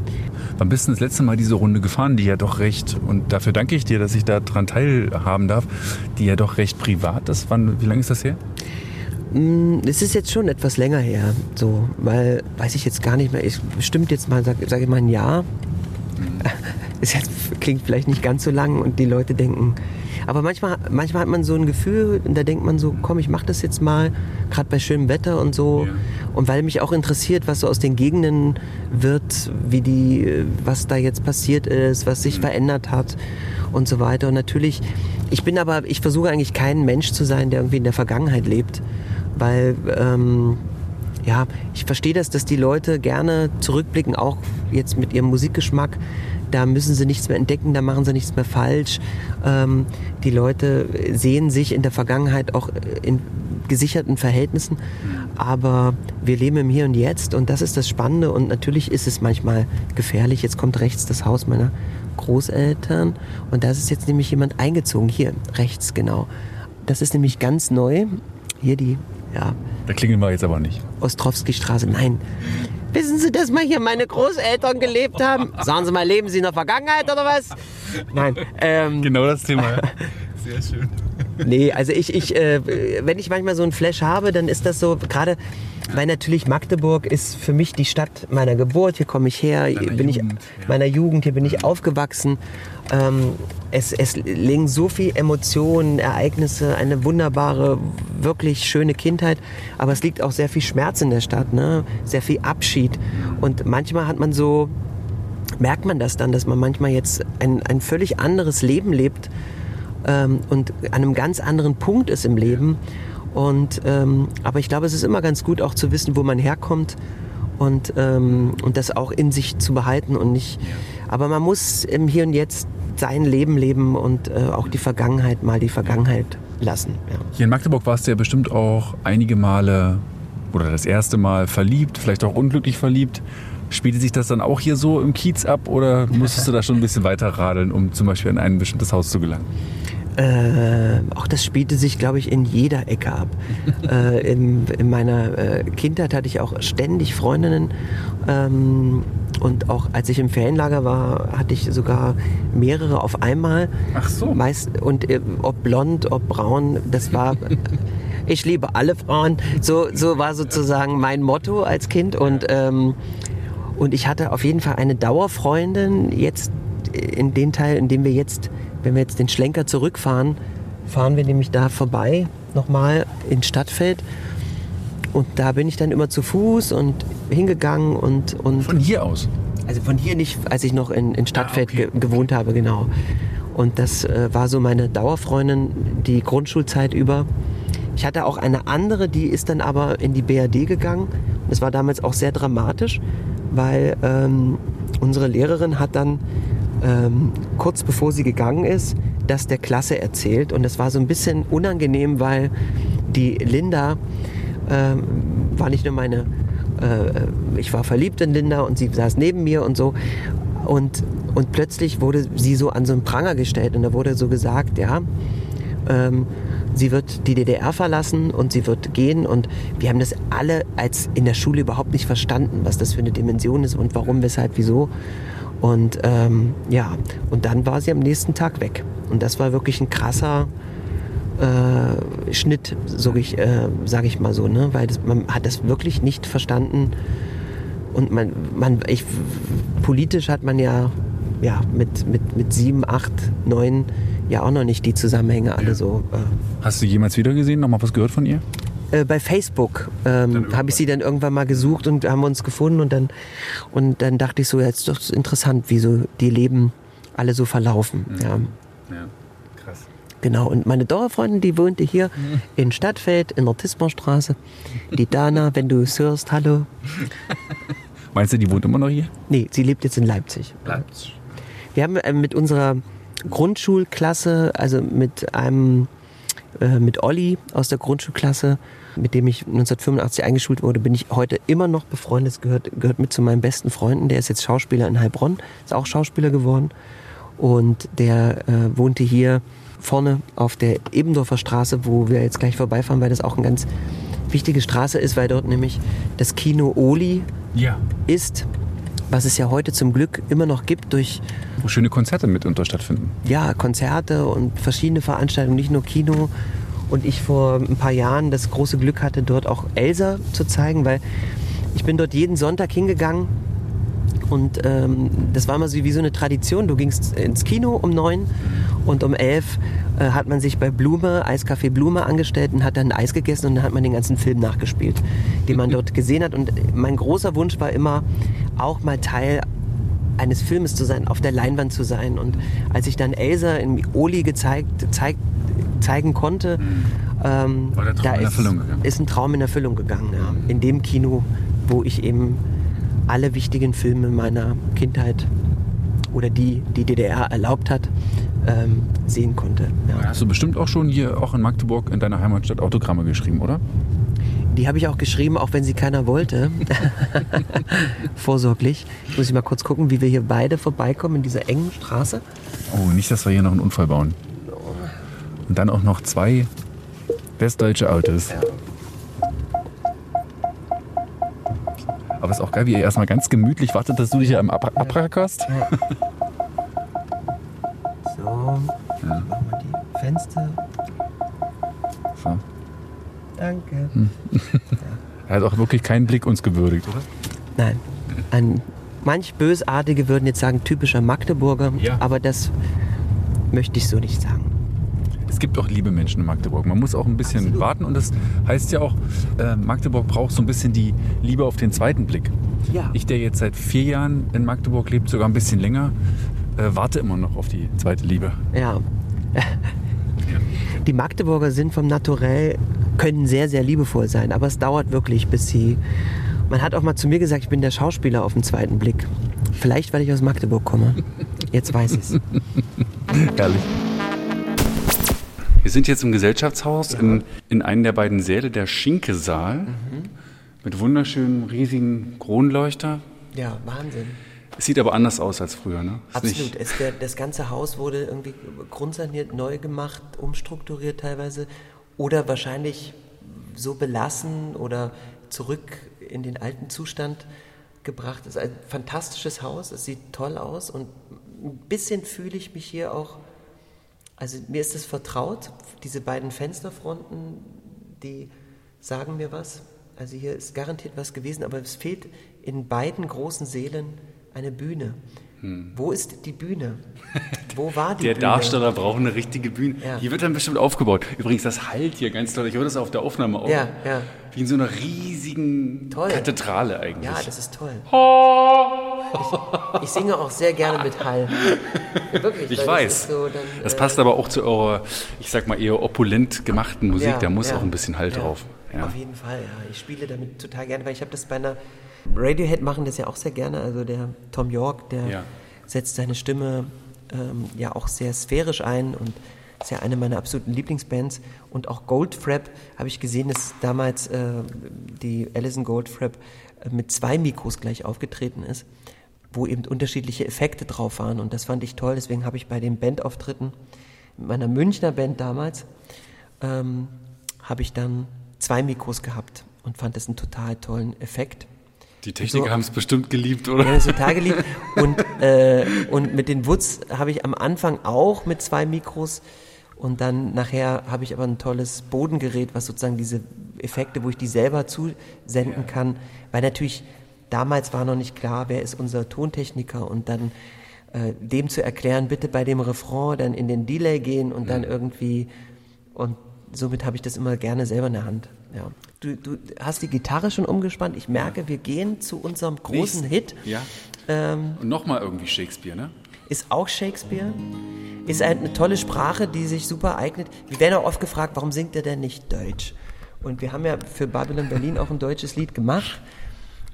A: Wann bist du das letzte Mal diese Runde gefahren, die ja doch recht, und dafür danke ich dir, dass ich daran teilhaben darf, die ja doch recht privat ist. Wann, wie lange ist das her?
B: mh, es ist jetzt schon etwas länger her, so, weil, weiß ich jetzt gar nicht mehr, ich, bestimmt jetzt mal, sage sag ich mal ein Jahr. [laughs] Jetzt, klingt vielleicht nicht ganz so lang und die Leute denken, aber manchmal, manchmal hat man so ein Gefühl und da denkt man so, komm, ich mach das jetzt mal, gerade bei schönem Wetter und so.
A: Ja.
B: Und weil mich auch interessiert, was so aus den Gegenden wird, wie die, was da jetzt passiert ist, was sich verändert hat und so weiter. Und natürlich, ich bin aber, ich versuche eigentlich kein Mensch zu sein, der irgendwie in der Vergangenheit lebt, weil ähm, ja, ich verstehe das, dass die Leute gerne zurückblicken, auch jetzt mit ihrem Musikgeschmack. Da müssen sie nichts mehr entdecken, da machen sie nichts mehr falsch. Ähm, die Leute sehen sich in der Vergangenheit auch in gesicherten Verhältnissen. Aber wir leben im Hier und Jetzt und das ist das Spannende. Und natürlich ist es manchmal gefährlich. Jetzt kommt rechts das Haus meiner Großeltern und da ist jetzt nämlich jemand eingezogen. Hier, rechts, genau. Das ist nämlich ganz neu. Hier die, ja,
A: Da klingeln wir jetzt aber nicht.
B: Ostrowski-Straße. Nein. Wissen Sie, dass mal hier meine Großeltern gelebt haben? [laughs] Sagen Sie mal, leben Sie in der Vergangenheit oder was? Nein. Ähm,
A: Genau das Thema. [laughs] Sehr schön.
B: Nee, also ich, ich äh, wenn ich manchmal so einen Flash habe, dann ist das so, gerade, weil natürlich Magdeburg ist für mich die Stadt meiner Geburt. Hier komme ich her,
A: Deiner
B: bin ich
A: Jugend, ja.
B: meiner Jugend, hier bin ich aufgewachsen. Ähm, es, es liegen so viel Emotionen, Ereignisse, eine wunderbare, wirklich schöne Kindheit. Aber es liegt auch sehr viel Schmerz in der Stadt, ne? sehr viel Abschied. Und manchmal hat man so, merkt man das dann, dass man manchmal jetzt ein, ein völlig anderes Leben lebt ähm, und an einem ganz anderen Punkt ist im Leben. Und, ähm, aber ich glaube, es ist immer ganz gut auch zu wissen, wo man herkommt und, ähm, und das auch in sich zu behalten und nicht. Aber man muss im Hier und Jetzt sein Leben leben und äh, auch die Vergangenheit mal die Vergangenheit lassen. Ja.
A: Hier in Magdeburg warst du ja bestimmt auch einige Male oder das erste Mal verliebt, vielleicht auch unglücklich verliebt. Spielte sich das dann auch hier so im Kiez ab oder musstest du da schon ein bisschen weiter radeln, um zum Beispiel in ein bestimmtes Haus zu gelangen?
B: Äh, auch das spielte sich, glaube ich, in jeder Ecke ab. [laughs] äh, in, in meiner äh, Kindheit hatte ich auch ständig Freundinnen. Ähm, und auch als ich im Ferienlager war, hatte ich sogar mehrere auf einmal.
A: Ach so.
B: Meist, und äh, ob blond, ob braun, das war. [laughs] ich liebe alle Frauen. So, so war sozusagen mein Motto als Kind. Und, ähm, und ich hatte auf jeden Fall eine Dauerfreundin. Jetzt in den Teil, in dem wir jetzt, wenn wir jetzt den Schlenker zurückfahren, fahren wir nämlich da vorbei, nochmal in Stadtfeld. Und da bin ich dann immer zu Fuß und hingegangen und, und
A: Von hier aus.
B: also von hier nicht, als ich noch in, in Stadtfeld
A: Ah, okay.
B: ge gewohnt habe, genau. Und das äh, war so meine Dauerfreundin die Grundschulzeit über. Ich hatte auch eine andere, die ist dann aber in die BRD gegangen. Das war damals auch sehr dramatisch, weil ähm, unsere Lehrerin hat dann ähm, kurz bevor sie gegangen ist, das der Klasse erzählt. Und das war so ein bisschen unangenehm, weil die Linda ähm, war nicht nur meine, äh, ich war verliebt in Linda und sie saß neben mir und so. Und, und plötzlich wurde sie so an so einen Pranger gestellt und da wurde so gesagt, ja, ähm, sie wird die DDR verlassen und sie wird gehen und wir haben das alle als in der Schule überhaupt nicht verstanden, was das für eine Dimension ist und warum, weshalb, wieso. Und ähm, ja, und dann war sie am nächsten Tag weg. Und das war wirklich ein krasser äh, Schnitt, sage ich, äh, sag ich mal so, ne? weil das, man hat das wirklich nicht verstanden. Und man, man ich, politisch hat man ja, ja mit, mit, mit sieben, acht, neun ja auch noch nicht die Zusammenhänge alle so. Äh,
A: Hast du jemals wieder gesehen? Nochmal was gehört von ihr?
B: äh, bei Facebook ähm, habe ich sie dann irgendwann mal gesucht und haben uns gefunden und dann und dann dachte ich so, jetzt ist doch interessant, wie so die Leben alle so verlaufen. Ja.
A: Ja, krass.
B: Genau, und meine Dauerfreundin, die wohnte hier in Stadtfeld, in der Tismerstraße. Die Dana, wenn du es hörst, hallo. [laughs]
A: Meinst du, die wohnt immer noch hier?
B: Nee, sie lebt jetzt in Leipzig.
A: Bleibt.
B: Wir haben äh, mit unserer Grundschulklasse, also mit einem, äh, mit Olli aus der Grundschulklasse, mit dem ich 1985 eingeschult wurde, bin ich heute immer noch befreundet. Das gehört, gehört mit zu meinen besten Freunden. Der ist jetzt Schauspieler in Heilbronn, ist auch Schauspieler geworden. Und der äh, wohnte hier vorne auf der Ebendorfer Straße, wo wir jetzt gleich vorbeifahren, weil das auch eine ganz wichtige Straße ist, weil dort nämlich das Kino Oli
A: Ja.
B: ist, was es ja heute zum Glück immer noch gibt durch
A: Wo schöne Konzerte mitunter stattfinden.
B: ja, Konzerte und verschiedene Veranstaltungen, nicht nur Kino. Und ich vor ein paar Jahren das große Glück hatte, dort auch Elsa zu zeigen, weil ich bin dort jeden Sonntag hingegangen und ähm, das war immer so wie so eine Tradition. Du gingst ins Kino um neun und um elf äh, hat man sich bei Blume, Eiscafé Blume angestellt und hat dann Eis gegessen und dann hat man den ganzen Film nachgespielt, den man [laughs] dort gesehen hat. Und mein großer Wunsch war immer, auch mal Teil eines Filmes zu sein, auf der Leinwand zu sein. Und als ich dann Elsa in Oli gezeigt, zeig, zeigen konnte, ähm,
A: der Traum
B: da ist, ist ein Traum in Erfüllung gegangen. Ja. In dem Kino, wo ich eben alle wichtigen Filme meiner Kindheit oder die die DDR erlaubt hat, ähm, sehen konnte. Ja.
A: Hast du bestimmt auch schon hier, auch in Magdeburg, in deiner Heimatstadt Autogramme geschrieben, oder?
B: Die habe ich auch geschrieben, auch wenn sie keiner wollte. [laughs] Vorsorglich. Ich muss ich mal kurz gucken, wie wir hier beide vorbeikommen in dieser engen Straße.
A: Oh, nicht, dass wir hier noch einen Unfall bauen. Und dann auch noch zwei westdeutsche Autos. Aber ist auch geil, wie ihr erstmal ganz gemütlich wartet, dass du dich hier am Ab abrackerst.
B: So, machen wir die Fenster.
A: So.
B: Danke. [laughs]
A: Er hat auch wirklich keinen Blick uns gewürdigt, oder?
B: Nein, ein, manch Bösartige würden jetzt sagen, typischer Magdeburger,
A: Ja.
B: aber das möchte ich so nicht sagen.
A: Es gibt auch liebe Menschen in Magdeburg. Man muss auch ein bisschen
B: Absolut.
A: warten und das heißt ja auch, äh, Magdeburg braucht so ein bisschen die Liebe auf den zweiten Blick.
B: Ja.
A: Ich, der jetzt seit vier Jahren in Magdeburg lebt, sogar ein bisschen länger, äh, warte immer noch auf die zweite Liebe.
B: Ja. Die Magdeburger sind vom Naturell, können sehr, sehr liebevoll sein, aber es dauert wirklich, bis sie Man hat auch mal zu mir gesagt, ich bin der Schauspieler auf den zweiten Blick. Vielleicht, weil ich aus Magdeburg komme. Jetzt weiß ich's. [laughs]
A: Herrlich. Wir sind jetzt im Gesellschaftshaus in, in einem der beiden Säle, der Schinke-Saal, mit wunderschönen, riesigen Kronleuchter.
B: Ja, Wahnsinn.
A: Es sieht aber anders aus als früher, ne? Ist
B: Absolut. Es, der, das ganze Haus wurde irgendwie grundsaniert, neu gemacht, umstrukturiert teilweise oder wahrscheinlich so belassen oder zurück in den alten Zustand gebracht. Es ist ein fantastisches Haus, es sieht toll aus und ein bisschen fühle ich mich hier auch, also mir ist es vertraut, diese beiden Fensterfronten, die sagen mir was. Also hier ist garantiert was gewesen, aber es fehlt in beiden großen Seelen eine Bühne. Wo ist die Bühne? [laughs] Wo war die
A: Der
B: Bühne?
A: Darsteller braucht eine richtige Bühne.
B: Ja.
A: Hier wird dann bestimmt aufgebaut. Übrigens, das halt hier ganz toll. Ich höre das auf der Aufnahme auch.
B: Ja, ja.
A: Wie in so einer riesigen
B: Toll.
A: Kathedrale eigentlich.
B: Ja, das ist toll. Ich, ich singe auch sehr gerne mit Hall. [laughs] Wirklich.
A: ich weiß.
B: Das, so dann,
A: das
B: äh,
A: passt aber auch zu eurer, ich sag mal, eher opulent gemachten Musik.
B: Ja,
A: da muss auch ein bisschen
B: ja.
A: drauf.
B: Auf jeden Fall, ja. Ich spiele damit total gerne, weil ich habe das bei einer Radiohead machen das ja auch sehr gerne. Also der Tom York, der
A: Ja.
B: setzt seine Stimme ähm, ja auch sehr sphärisch ein und ist ja eine meiner absoluten Lieblingsbands. Und auch Goldfrapp habe ich gesehen, dass damals äh, die Alison Goldfrapp äh, mit zwei Mikros gleich aufgetreten ist, wo eben unterschiedliche Effekte drauf waren. Und das fand ich toll. Deswegen habe ich bei den Bandauftritten mit meiner Münchner Band damals ähm, habe ich dann zwei Mikros gehabt und fand das einen total tollen Effekt.
A: Die Techniker
B: So.
A: haben es bestimmt geliebt, oder?
B: Ja, total geliebt. [laughs] Und, äh, und mit den Woods habe ich am Anfang auch mit zwei Mikros und dann nachher habe ich aber ein tolles Bodengerät, was sozusagen diese Effekte, wo ich die selber zusenden kann, weil natürlich damals war noch nicht klar, wer ist unser Tontechniker und dann äh, dem zu erklären, bitte bei dem Refrain dann in den Delay gehen und dann irgendwie und somit habe ich das immer gerne selber in der Hand. Ja. Du, du hast die Gitarre schon umgespannt. Ich merke, wir gehen zu unserem großen
A: Nächsten.
B: Hit.
A: Ja.
B: Ähm,
A: Und nochmal irgendwie Shakespeare, ne?
B: ist auch Shakespeare. Ist eine tolle Sprache, die sich super eignet. Wir werden auch oft gefragt, warum singt er denn nicht Deutsch? Und wir haben ja für Babylon Berlin auch ein deutsches Lied gemacht.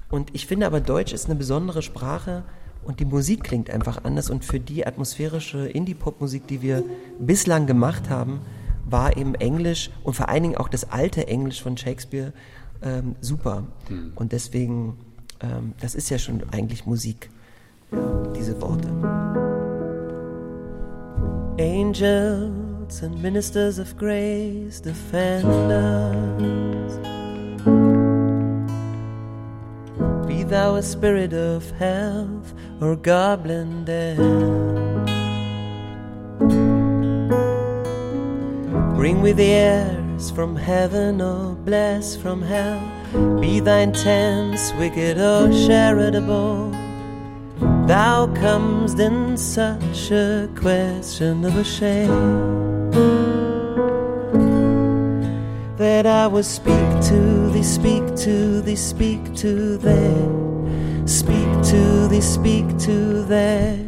B: Und ich finde aber, Deutsch ist eine besondere Sprache und die Musik klingt einfach anders. Und für die atmosphärische Indie-Pop-Musik, die wir bislang gemacht haben, war eben Englisch und vor allen Dingen auch das alte Englisch von Shakespeare ähm, super. Und deswegen, ähm, das ist ja schon eigentlich Musik, ja, diese Worte. Angels and ministers of grace defend us. Be thou a spirit of health or goblin death. Bring with the airs from heaven or bless from hell. Be thine tense, wicked or charitable. Thou comest in such a question of a shame that I will speak to thee, speak to thee, speak to thee, speak to thee, speak to thee.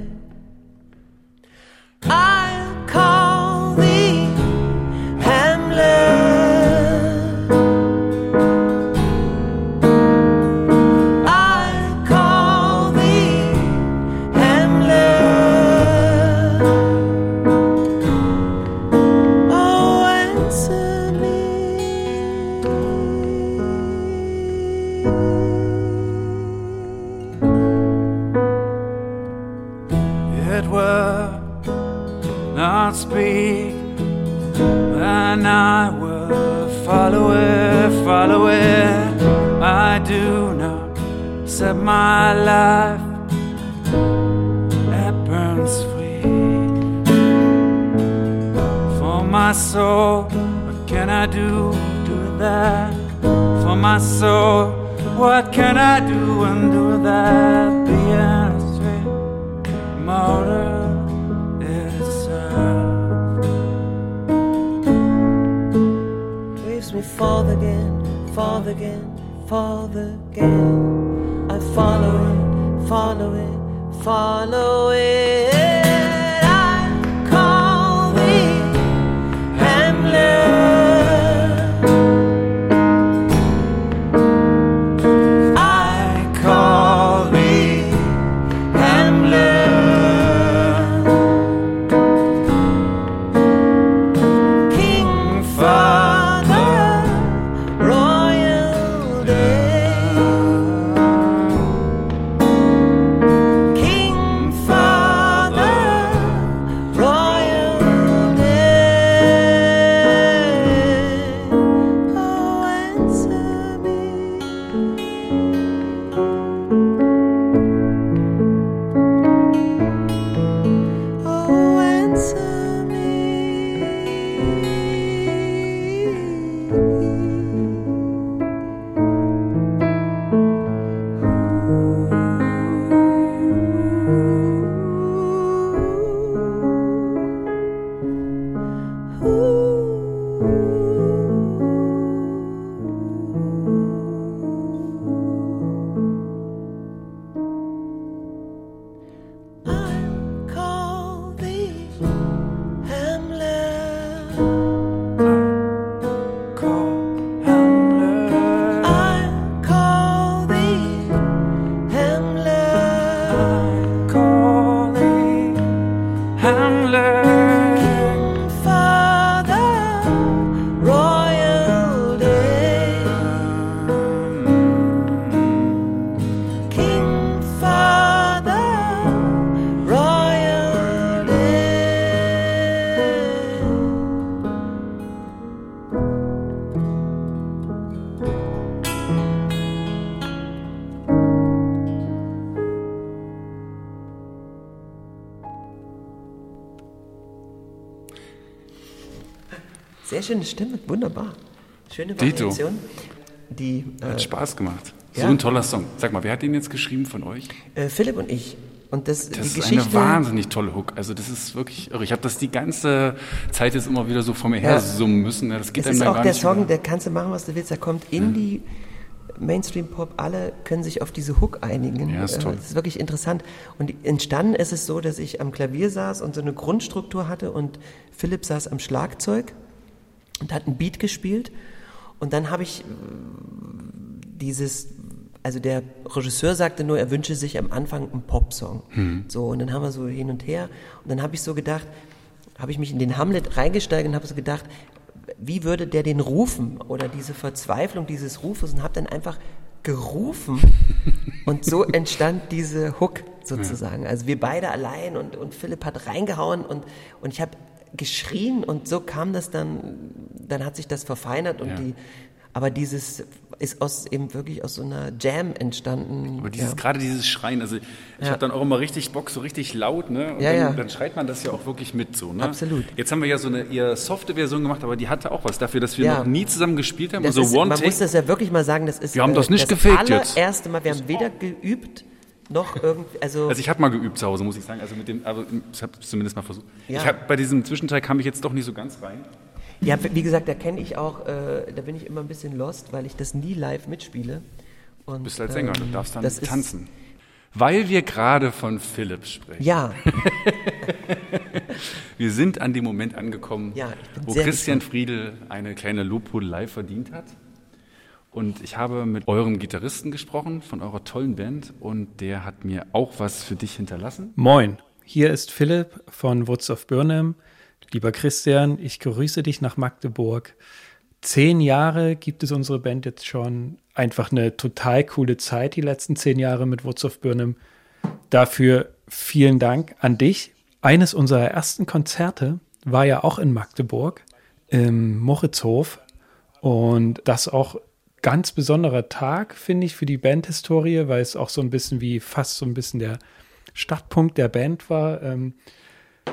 B: Schöne Stimme, wunderbar. Schöne. Variation. Die äh,
A: Hat Spaß gemacht.
B: Ja.
A: So ein toller Song. Sag mal, wer hat den jetzt geschrieben von euch?
B: äh, Philipp und ich. Und das,
A: Das ist eine wahnsinnig tolle Hook. Also das ist wirklich irre. Ich habe das die ganze Zeit jetzt immer wieder so vor mir her
B: Ja.
A: summen müssen. Ja, Das geht einem
B: ist
A: dann
B: auch
A: gar
B: der
A: nicht
B: Song,
A: mehr.
B: der kannst du machen, was du willst. Der kommt in die Mainstream-Pop. Alle können sich auf diese Hook einigen.
A: Ja, ist
B: Äh,
A: toll.
B: Das ist wirklich interessant. Und entstanden ist es so, dass ich am Klavier saß und so eine Grundstruktur hatte und Philipp saß am Schlagzeug und hat einen Beat gespielt. Und dann habe ich äh, dieses, also der Regisseur sagte nur, er wünsche sich am Anfang einen Popsong. So, und dann haben wir so hin und her. Und dann habe ich so gedacht, habe ich mich in den Hamlet reingesteigt und habe so gedacht, wie würde der den rufen? Oder diese Verzweiflung dieses Rufes und habe dann einfach gerufen. [laughs] Und so entstand diese Hook sozusagen. Also wir beide allein und, und Philipp hat reingehauen und, und ich habe geschrien und so kam das dann, dann hat sich das verfeinert und
A: Ja.
B: die, aber dieses ist aus eben wirklich aus so einer Jam entstanden.
A: Aber dieses,
B: ja.
A: gerade dieses Schreien, also ich
B: Ja.
A: habe dann auch immer richtig Bock, so richtig laut, ne? Und
B: Ja,
A: dann,
B: ja.
A: dann schreit man das ja auch wirklich mit so, ne?
B: Absolut.
A: Jetzt haben wir ja so eine eher softe Version gemacht, aber die hatte auch was dafür, dass wir
B: Ja.
A: noch nie zusammen gespielt haben.
B: Das
A: also
B: ist,
A: One
B: man
A: Take.
B: muss das ja wirklich mal sagen, das ist
A: Wir haben
B: äh,
A: das nicht
B: das
A: gefaked jetzt.
B: allererste Mal, wir haben weder geübt noch irgendwie, also,
A: Also ich habe mal geübt zu Hause, muss ich sagen. Also mit dem, aber ich habe zumindest mal versucht.
B: Ja.
A: Ich habe bei diesem Zwischenteil kam ich jetzt doch nicht so ganz rein.
B: ja, wie gesagt, da kenne ich auch, äh, da bin ich immer ein bisschen lost, weil ich das nie live mitspiele. Und,
A: Du bist als Sänger, du
B: ähm,
A: darfst dann tanzen. Weil wir gerade von Philipp sprechen.
B: Ja, [laughs]
A: Wir sind an dem Moment angekommen,
B: Ja,
A: wo Christian Friedel eine kleine Lobhudelei verdient hat. Und ich habe mit eurem Gitarristen gesprochen, von eurer tollen Band, und der hat mir auch was für dich hinterlassen.
D: Moin, hier ist Philipp von Woods of Burnham. Lieber Christian, ich grüße dich nach Magdeburg. Zehn Jahre gibt es unsere Band jetzt schon. Einfach eine total coole Zeit, die letzten zehn Jahre mit Woods of Burnham. Dafür vielen Dank an dich. Eines unserer ersten Konzerte war ja auch in Magdeburg im Moritzhof. Und das auch ganz besonderer Tag, finde ich, für die Bandhistorie, weil es auch so ein bisschen wie fast so ein bisschen der Startpunkt der Band war. Ähm,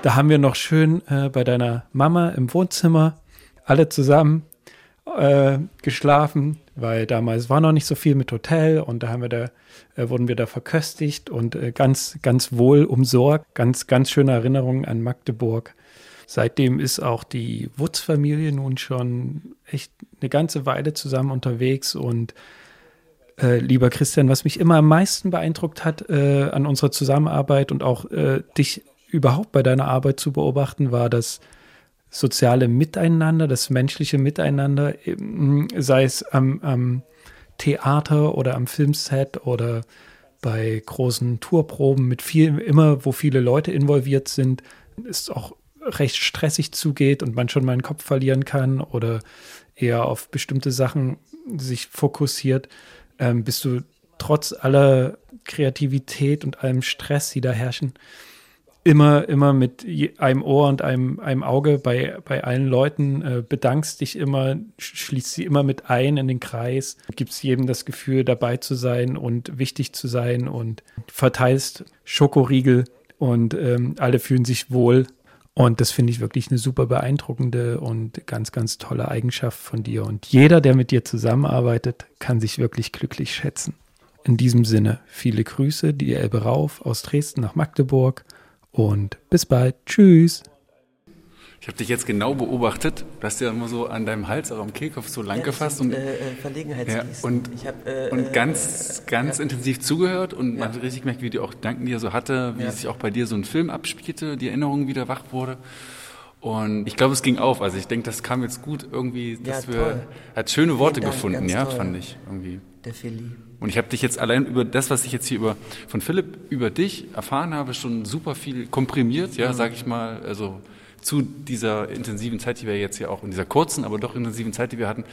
D: da haben wir noch schön äh, bei deiner Mama im Wohnzimmer alle zusammen äh, geschlafen, weil damals war noch nicht so viel mit Hotel und da haben wir da, äh, wurden wir da verköstigt und äh, ganz, ganz wohl umsorgt. Ganz, ganz schöne Erinnerungen an Magdeburg. Seitdem ist auch die Wutz-Familie nun schon echt eine ganze Weile zusammen unterwegs und äh, lieber Christian, was mich immer am meisten beeindruckt hat äh, an unserer Zusammenarbeit und auch äh, dich überhaupt bei deiner Arbeit zu beobachten, war das soziale Miteinander, das menschliche Miteinander, sei es am, am Theater oder am Filmset oder bei großen Tourproben mit viel, immer wo viele Leute involviert sind, ist auch recht stressig zugeht und man schon mal den Kopf verlieren kann oder eher auf bestimmte Sachen sich fokussiert, ähm, bist du trotz aller Kreativität und allem Stress, die da herrschen, immer, immer mit einem Ohr und einem, einem Auge bei, bei allen Leuten, äh, bedankst dich immer, sch- schließt sie immer mit ein in den Kreis, gibst jedem das Gefühl, dabei zu sein und wichtig zu sein und verteilst Schokoriegel und ähm, alle fühlen sich wohl. Und das finde ich wirklich eine super beeindruckende und ganz, ganz tolle Eigenschaft von dir. Und jeder, der mit dir zusammenarbeitet, kann sich wirklich glücklich schätzen. In diesem Sinne, viele Grüße, die Elbe rauf aus Dresden nach Magdeburg und bis bald. Tschüss.
A: Ich habe dich jetzt genau beobachtet. Du hast ja immer so an deinem Hals, auch am Kehlkopf so lang
B: Ja,
A: gefasst
B: sind,
A: und,
B: äh, äh,
A: ja, und,
B: ich hab, äh,
A: und
B: äh,
A: ganz, ganz intensiv zugehört und man hat richtig gemerkt, wie die auch Gedanken, die er so hatte, wie
B: Ja.
A: sich auch bei dir so ein Film abspielte, die Erinnerung wieder wach wurde. Und ich glaube, es ging auf. Also ich denke, das kam jetzt gut irgendwie, dass
B: Ja,
A: wir,
B: toll.
A: hat schöne Worte
B: Dank,
A: gefunden, ja,
B: toll.
A: fand ich irgendwie.
B: der Philly.
A: Und ich habe dich jetzt allein über das, was ich jetzt hier über von Philipp über dich erfahren habe, schon super viel komprimiert, ja, sag ich mal, also zu dieser intensiven Zeit, die wir jetzt ja auch in dieser kurzen, aber doch intensiven Zeit, die wir hatten,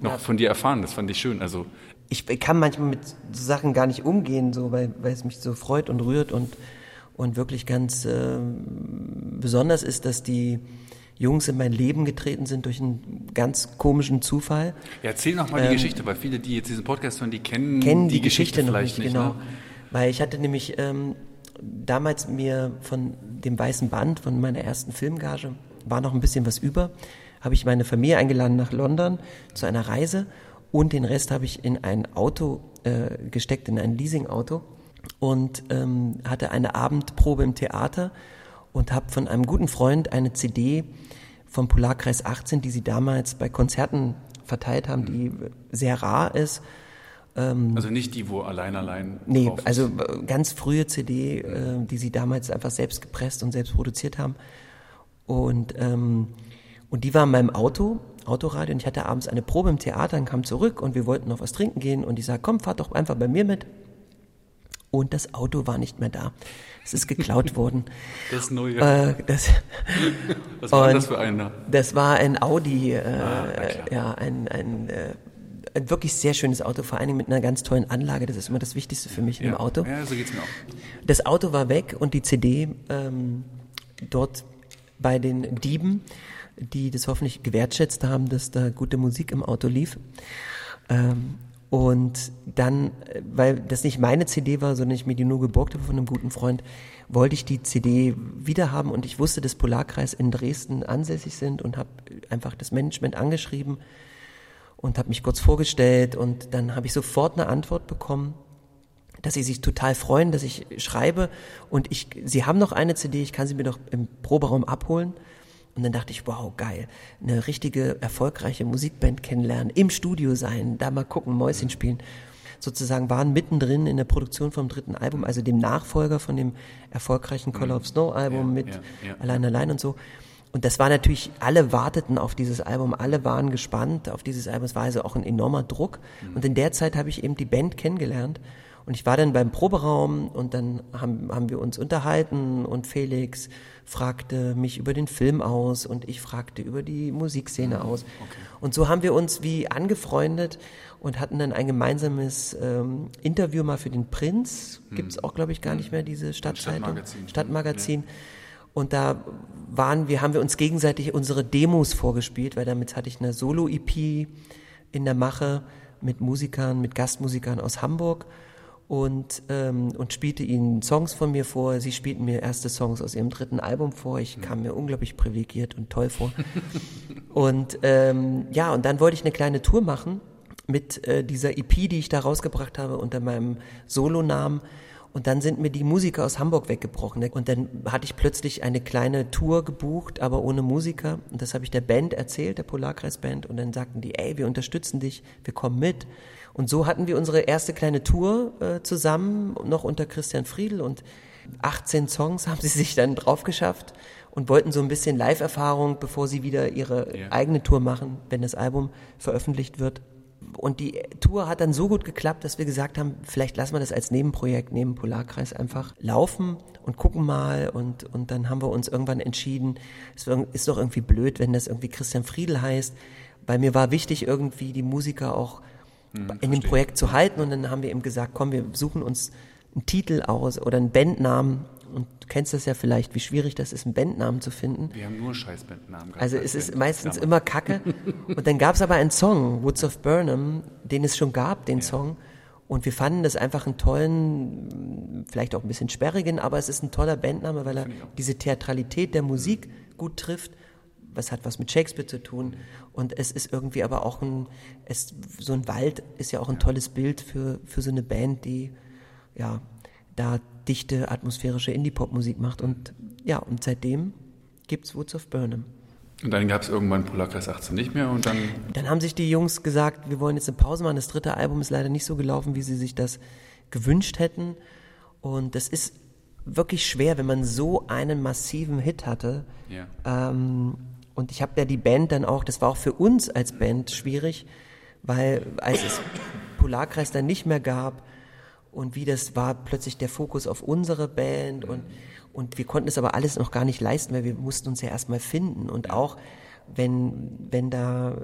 A: noch
B: Ja.
A: von dir erfahren. Das fand ich schön. Also
B: Ich kann manchmal mit so Sachen gar nicht umgehen, so, weil, weil es mich so freut und rührt und, und wirklich ganz ähm, besonders ist, dass die Jungs in mein Leben getreten sind durch einen ganz komischen Zufall.
A: ja, erzähl noch mal die Geschichte, weil viele, die jetzt diesen Podcast hören, die kennen,
B: Ähm, kennen die, Geschichte, noch
A: vielleicht
B: nicht,
A: nicht.
B: genau.
A: Ne?
B: Weil ich hatte nämlich ähm, damals mir von dem Weißen Band, von meiner ersten Filmgage, war noch ein bisschen was über. habe ich meine Familie eingeladen nach London zu einer Reise und den Rest habe ich in ein Auto äh, gesteckt, in ein Leasingauto und ähm, hatte eine Abendprobe im Theater und habe von einem guten Freund eine CD vom Polarkreis 18, die sie damals bei Konzerten verteilt haben, die sehr rar ist.
A: Also nicht die, wo allein allein.
B: Nee, also äh, ganz frühe CD, äh, die sie damals einfach selbst gepresst und selbst produziert haben. Und, ähm, und die war in meinem Auto, Autoradio, und ich hatte abends eine Probe im Theater und kam zurück und wir wollten noch was trinken gehen und ich sag, komm, fahr doch einfach bei mir mit. Und das Auto war nicht mehr da. Es ist geklaut [laughs] worden.
A: Das neue.
B: Äh, das,
A: Was war das für einer?
B: das war ein Audi, äh,
A: Ah,
B: ja, ein, ein, äh, ein wirklich sehr schönes Auto, vor allen Dingen mit einer ganz tollen Anlage. Das ist immer das Wichtigste für mich in
A: ja.
B: dem Auto.
A: Ja, so geht's mir auch.
B: Das Auto war weg und die CD ähm, dort bei den Dieben, die das hoffentlich gewertschätzt haben, dass da gute Musik im Auto lief. Ähm, und dann, äh, weil das nicht meine CD war, sondern ich mir die nur geborgt habe von einem guten Freund, wollte ich die CD wieder haben und ich wusste, dass Polarkreis in Dresden ansässig sind und habe einfach das Management angeschrieben und habe mich kurz vorgestellt und dann habe ich sofort eine Antwort bekommen dass sie sich total freuen, dass ich schreibe und ich, sie haben noch eine CD, ich kann sie mir doch im Proberaum abholen. Und dann dachte ich, wow, geil, eine richtige erfolgreiche Musikband kennenlernen, im Studio sein, da mal gucken, Mäuschen spielen. Sozusagen waren mittendrin in der Produktion vom dritten Album, also dem Nachfolger von dem erfolgreichen Color of Snow Album
A: Ja,
B: mit
A: ja, ja.
B: Allein Allein und so. Und das war natürlich, alle warteten auf dieses Album, alle waren gespannt auf dieses Album. Es war also auch ein enormer Druck. Und in der Zeit habe ich eben die Band kennengelernt. Und ich war dann beim Proberaum und dann haben, haben wir uns unterhalten und Felix fragte mich über den Film aus und ich fragte über die Musikszene aus. Und so haben wir uns wie angefreundet und hatten dann ein gemeinsames ähm, Interview mal für den Prinz. Gibt's auch, glaube ich, gar nicht mehr, diese Stadtzeitung.
A: Stadtmagazin.
B: Stadtmagazin. Und da waren wir, haben wir uns gegenseitig unsere Demos vorgespielt, weil damit hatte ich eine Solo-EP in der Mache mit Musikern, mit Gastmusikern aus Hamburg und, ähm, und spielte ihnen Songs von mir vor. Sie spielten mir erste Songs aus ihrem dritten Album vor. Ich kam mir unglaublich privilegiert und toll vor. [laughs] und ähm, ja, und dann wollte ich eine kleine Tour machen mit äh, dieser EP, die ich da rausgebracht habe unter meinem Solonamen. Und dann sind mir die Musiker aus Hamburg weggebrochen. Und dann hatte ich plötzlich eine kleine Tour gebucht, aber ohne Musiker. Und das habe ich der Band erzählt, der Polarkreis-Band. Und dann sagten die, ey, wir unterstützen dich, wir kommen mit. Und so hatten wir unsere erste kleine Tour äh, zusammen, noch unter Christian Friedl. Und 18 Songs [laughs] haben sie sich dann drauf geschafft und wollten so ein bisschen Live-Erfahrung, bevor sie wieder ihre
A: Ja.
B: eigene Tour machen, wenn das Album veröffentlicht wird. Und die Tour hat dann so gut geklappt, dass wir gesagt haben, vielleicht lassen wir das als Nebenprojekt neben Polarkreis einfach laufen und gucken mal. Und, und dann haben wir uns irgendwann entschieden, es ist doch irgendwie blöd, wenn das irgendwie Christian Friedl heißt, weil mir war wichtig, irgendwie die Musiker auch in dem Projekt zu halten. Und dann haben wir eben gesagt, komm, wir suchen uns einen Titel aus oder einen Bandnamen. Und du kennst das ja vielleicht, wie schwierig das ist, einen Bandnamen zu finden.
A: Wir haben nur Scheißbandnamen gehabt.
B: Also
A: als
B: es ist
A: Band
B: meistens
A: damals.
B: immer Kacke. [laughs] Und dann gab es aber einen Song, Woods of Burnham, den es schon gab, den Song. Und wir fanden das einfach einen tollen, vielleicht auch ein bisschen sperrigen, aber es ist ein toller Bandname, weil er diese Theatralität der Musik gut trifft. Was hat was mit Shakespeare zu tun? Und es ist irgendwie aber auch ein, es, so ein Wald ist ja auch ein tolles Bild für, für so eine Band, die, ja, da dichte, atmosphärische Indie-Pop-Musik macht. Und ja, und seitdem gibt's Woods of Burnham.
A: Und dann gab es irgendwann Polarkreis 18 nicht mehr und dann
B: Dann haben sich die Jungs gesagt, wir wollen jetzt eine Pause machen. Das dritte Album ist leider nicht so gelaufen, wie sie sich das gewünscht hätten. Und das ist wirklich schwer, wenn man so einen massiven Hit hatte.
A: Ja.
B: Ähm, und ich habe ja die Band dann auch, das war auch für uns als Band schwierig, weil als es Polarkreis dann nicht mehr gab und wie das war plötzlich der Fokus auf unsere Band und, und wir konnten es aber alles noch gar nicht leisten, weil wir mussten uns ja erstmal finden. Und auch wenn, wenn da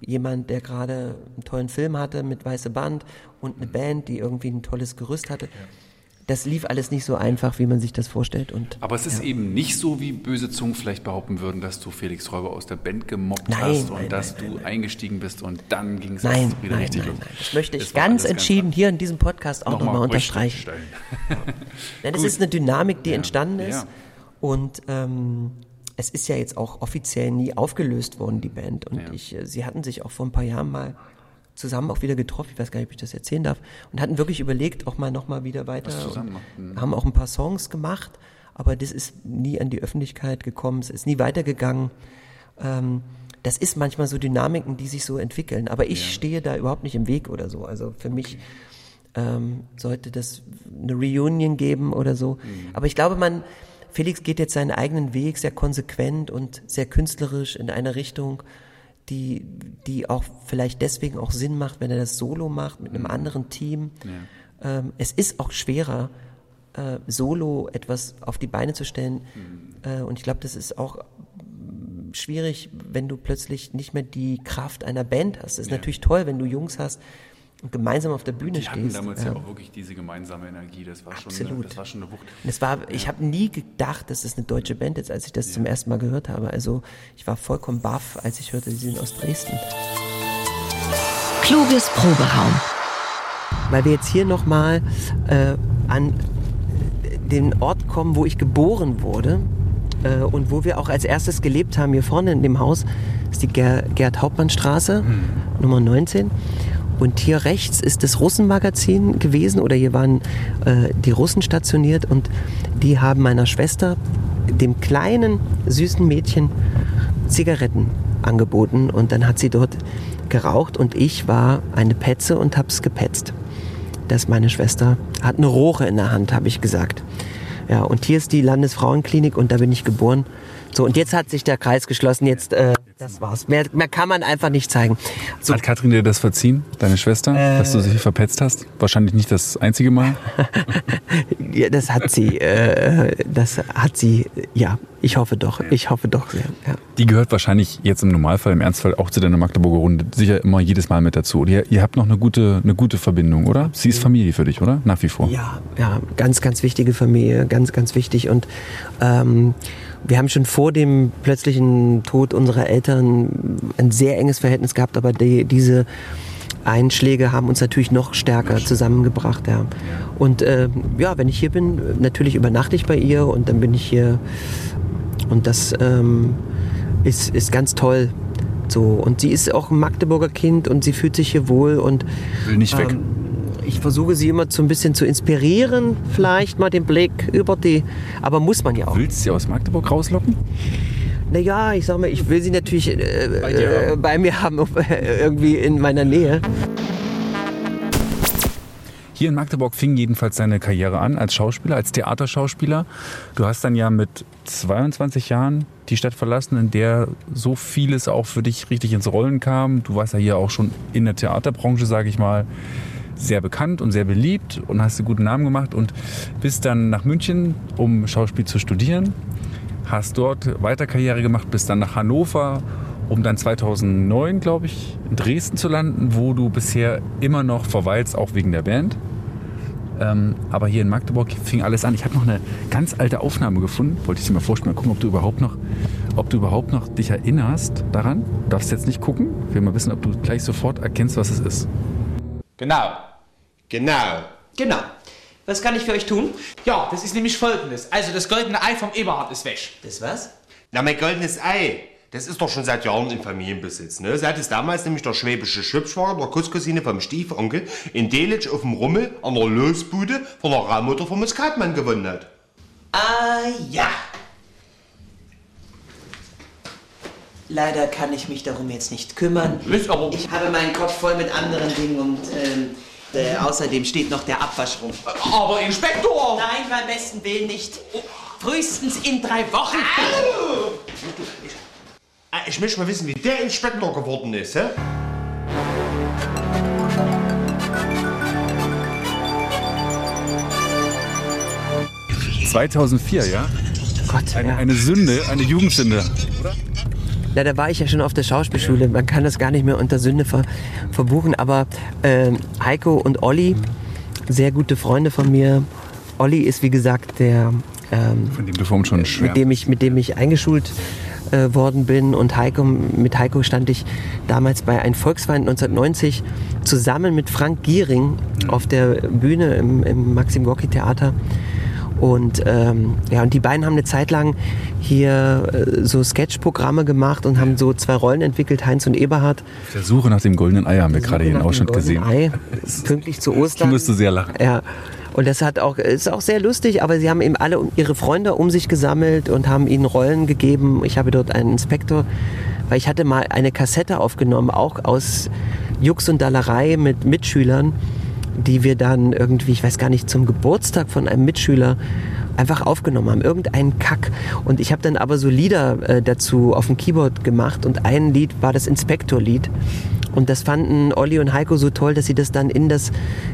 B: jemand, der gerade einen tollen Film hatte mit Weiße Band und eine Band, die irgendwie ein tolles Gerüst hatte, das lief alles nicht so einfach, wie man sich das vorstellt und
A: Aber es ist eben nicht so, wie böse Zungen vielleicht behaupten würden, dass du Felix Räuber aus der Band gemobbt
B: Nein,
A: hast und
B: nein,
A: dass
B: nein,
A: du eingestiegen bist und dann ging es
B: Nein,
A: wieder
B: nein,
A: richtig
B: nein, nein. Das möchte ich
A: war
B: ganz entschieden hier in diesem Podcast auch nochmal
A: ruhig
B: unterstreichen. [laughs] Ja, das ist eine Dynamik, die
A: Ja,
B: entstanden ist.
A: ja.
B: Und ähm, es ist ja jetzt auch offiziell nie aufgelöst worden, die Band. Und
A: Ja.
B: ich, äh, sie hatten sich auch vor ein paar Jahren mal zusammen auch wieder getroffen, ich weiß gar nicht, ob ich das erzählen darf, und hatten wirklich überlegt, auch mal nochmal wieder weiter.
A: Was zusammen machen. Mhm.
B: Haben auch ein paar Songs gemacht, aber das ist nie an die Öffentlichkeit gekommen, es ist nie weitergegangen. Ähm, das ist manchmal so Dynamiken, die sich so entwickeln, aber ich stehe da überhaupt nicht im Weg oder so. Also für mich ähm, sollte das eine Reunion geben oder so. Aber ich glaube, man, Felix geht jetzt seinen eigenen Weg sehr konsequent und sehr künstlerisch in eine Richtung, die, die auch vielleicht deswegen auch Sinn macht, wenn er das solo macht mit einem anderen Team. Ähm, es ist auch schwerer, äh, solo etwas auf die Beine zu stellen. Äh, und ich glaube, das ist auch mm, schwierig, wenn du plötzlich nicht mehr die Kraft einer Band hast. Es ist natürlich toll, wenn du Jungs hast und gemeinsam auf der Bühne
A: Die hatten
B: stehst.
A: damals ja
B: Ja.
A: auch wirklich diese gemeinsame Energie. Das war, schon eine,
B: Absolut.
A: das war schon eine Wucht.
B: Und es war, ich habe nie gedacht, dass es eine deutsche Band ist, als ich das zum ersten Mal gehört habe. Also ich war vollkommen baff, als ich hörte, sie sind aus Dresden.
C: Kluges Proberaum.
B: Weil wir jetzt hier nochmal äh, an den Ort kommen, wo ich geboren wurde äh, und wo wir auch als erstes gelebt haben. Hier vorne in dem Haus ist die Ger Gerd-Hauptmann-Straße, Nummer 19. Und hier rechts ist das Russenmagazin gewesen oder hier waren äh, die Russen stationiert und die haben meiner Schwester, dem kleinen, süßen Mädchen, Zigaretten angeboten und dann hat sie dort geraucht und ich war eine Petze und hab's gepetzt. Das meine Schwester hat eine Rohre in der Hand, habe ich gesagt. Ja, und hier ist die Landesfrauenklinik und da bin ich geboren. So, und jetzt hat sich der Kreis geschlossen. Jetzt, äh, das war's. Mehr, mehr kann man einfach nicht zeigen. So,
A: Hat Katrin dir das verziehen, deine Schwester, dass du sie verpetzt hast? Wahrscheinlich nicht das einzige Mal. [laughs]
B: ja, das hat sie, äh, das hat sie, ja, ich hoffe doch, ich hoffe doch sehr. Ja.
A: Die gehört wahrscheinlich jetzt im Normalfall, im Ernstfall auch zu deiner Magdeburger Runde sicher immer jedes Mal mit dazu. Ihr, ihr habt noch eine gute, eine gute Verbindung, oder? Sie ist Familie für dich, oder? Nach wie vor.
B: Ja, ja, ganz, ganz wichtige Familie, ganz, ganz wichtig. Und ähm, wir haben schon vor dem plötzlichen Tod unserer Eltern ein sehr enges Verhältnis gehabt, aber die, diese Einschläge haben uns natürlich noch stärker zusammengebracht. Ja. Und äh, ja, wenn ich hier bin, natürlich übernachte ich bei ihr und dann bin ich hier und das ähm, ist, ist ganz toll. So. Und sie ist auch ein Magdeburger Kind und sie fühlt sich hier wohl und
A: Will nicht weg.
B: Ich versuche sie immer so ein bisschen zu inspirieren, vielleicht mal den Blick über die, aber muss man ja auch.
A: Willst du sie aus Magdeburg rauslocken?
B: Naja, ich sag mal, ich will sie natürlich äh, äh, bei mir haben, äh, irgendwie in meiner Nähe.
A: Hier in Magdeburg fing jedenfalls deine Karriere an als Schauspieler, als Theaterschauspieler. Du hast dann ja mit 22 Jahren die Stadt verlassen, in der so vieles auch für dich richtig ins Rollen kam. Du warst ja hier auch schon in der Theaterbranche, sage ich mal, sehr bekannt und sehr beliebt und hast einen guten Namen gemacht und bist dann nach München, um Schauspiel zu studieren. Hast dort weiter Karriere gemacht, bist dann nach Hannover, um dann 2009, glaube ich, in Dresden zu landen, wo du bisher immer noch verweilst, auch wegen der Band. Ähm, aber hier in Magdeburg fing alles an. Ich habe noch eine ganz alte Aufnahme gefunden. Wollte ich dir mal vorstellen, mal gucken, ob du überhaupt noch, ob du überhaupt noch dich erinnerst daran. Du darfst jetzt nicht gucken. Ich will mal wissen, ob du gleich sofort erkennst, was es ist.
E: Genau.
F: Genau.
G: Genau. Was kann ich für euch tun?
E: Ja, das ist nämlich folgendes. Also das goldene Ei vom Eberhard ist weg.
G: Das was?
F: Na, mein goldenes Ei. Das ist doch schon seit Jahren im Familienbesitz, ne? Seit es damals nämlich der schwäbische Schwibschwager, der Kusscousine vom Stiefonkel, in Delitzsch auf dem Rummel an der Lösbude von der Raumutter vom Muskatmann gewonnen hat.
G: Ah ja. Leider kann ich mich darum jetzt nicht kümmern.
E: Ist aber-
G: Ich habe meinen Kopf voll mit anderen Dingen und ähm, äh, außerdem steht noch der Abwasch rum.
E: Aber Inspektor!
G: Nein, beim besten Willen nicht. Frühestens in drei Wochen.
F: Ah, Ich möchte mal wissen, wie der Inspektor geworden ist, hä?
A: 2004, ja?
B: Gott,
A: Eine,
B: ja.
A: eine Sünde, eine Jugendsünde.
B: Na, da war ich ja schon auf der Schauspielschule. Man kann das gar nicht mehr unter Sünde ver verbuchen. Aber ähm, Heiko und Olli, sehr gute Freunde von mir. Olli ist wie gesagt der, ähm,
A: Von dem du vorhin schon schwer.
B: mit dem ich, mit dem ich eingeschult äh, worden bin. Und Heiko, mit Heiko stand ich damals bei Ein Volksfeind 1990 zusammen mit Frank Giering auf der Bühne im, im Maxim Gorki Theater. Und ähm, ja, und die beiden haben eine Zeit lang hier äh, so Sketchprogramme gemacht und haben so zwei Rollen entwickelt, Heinz und Eberhard.
A: Auf der Suche nach dem goldenen Ei haben wir gerade hier
B: dem
A: Ausschnitt gesehen.
B: Ei, pünktlich zu
A: Ich
B: Ostern.
A: musste sehr lachen.
B: Ja. Und das hat auch, ist auch sehr lustig, aber sie haben eben alle ihre Freunde um sich gesammelt und haben ihnen Rollen gegeben. Ich habe dort einen Inspektor, weil ich hatte mal eine Kassette aufgenommen, auch aus Jux und Dallerei mit Mitschülern, die wir dann irgendwie, ich weiß gar nicht, zum Geburtstag von einem Mitschüler einfach aufgenommen haben. Irgendeinen Kack. Und ich habe dann aber so Lieder äh, dazu auf dem Keyboard gemacht und ein Lied war das Inspektor-Lied. Und das fanden Olli und Heiko so toll, dass sie das dann in, das,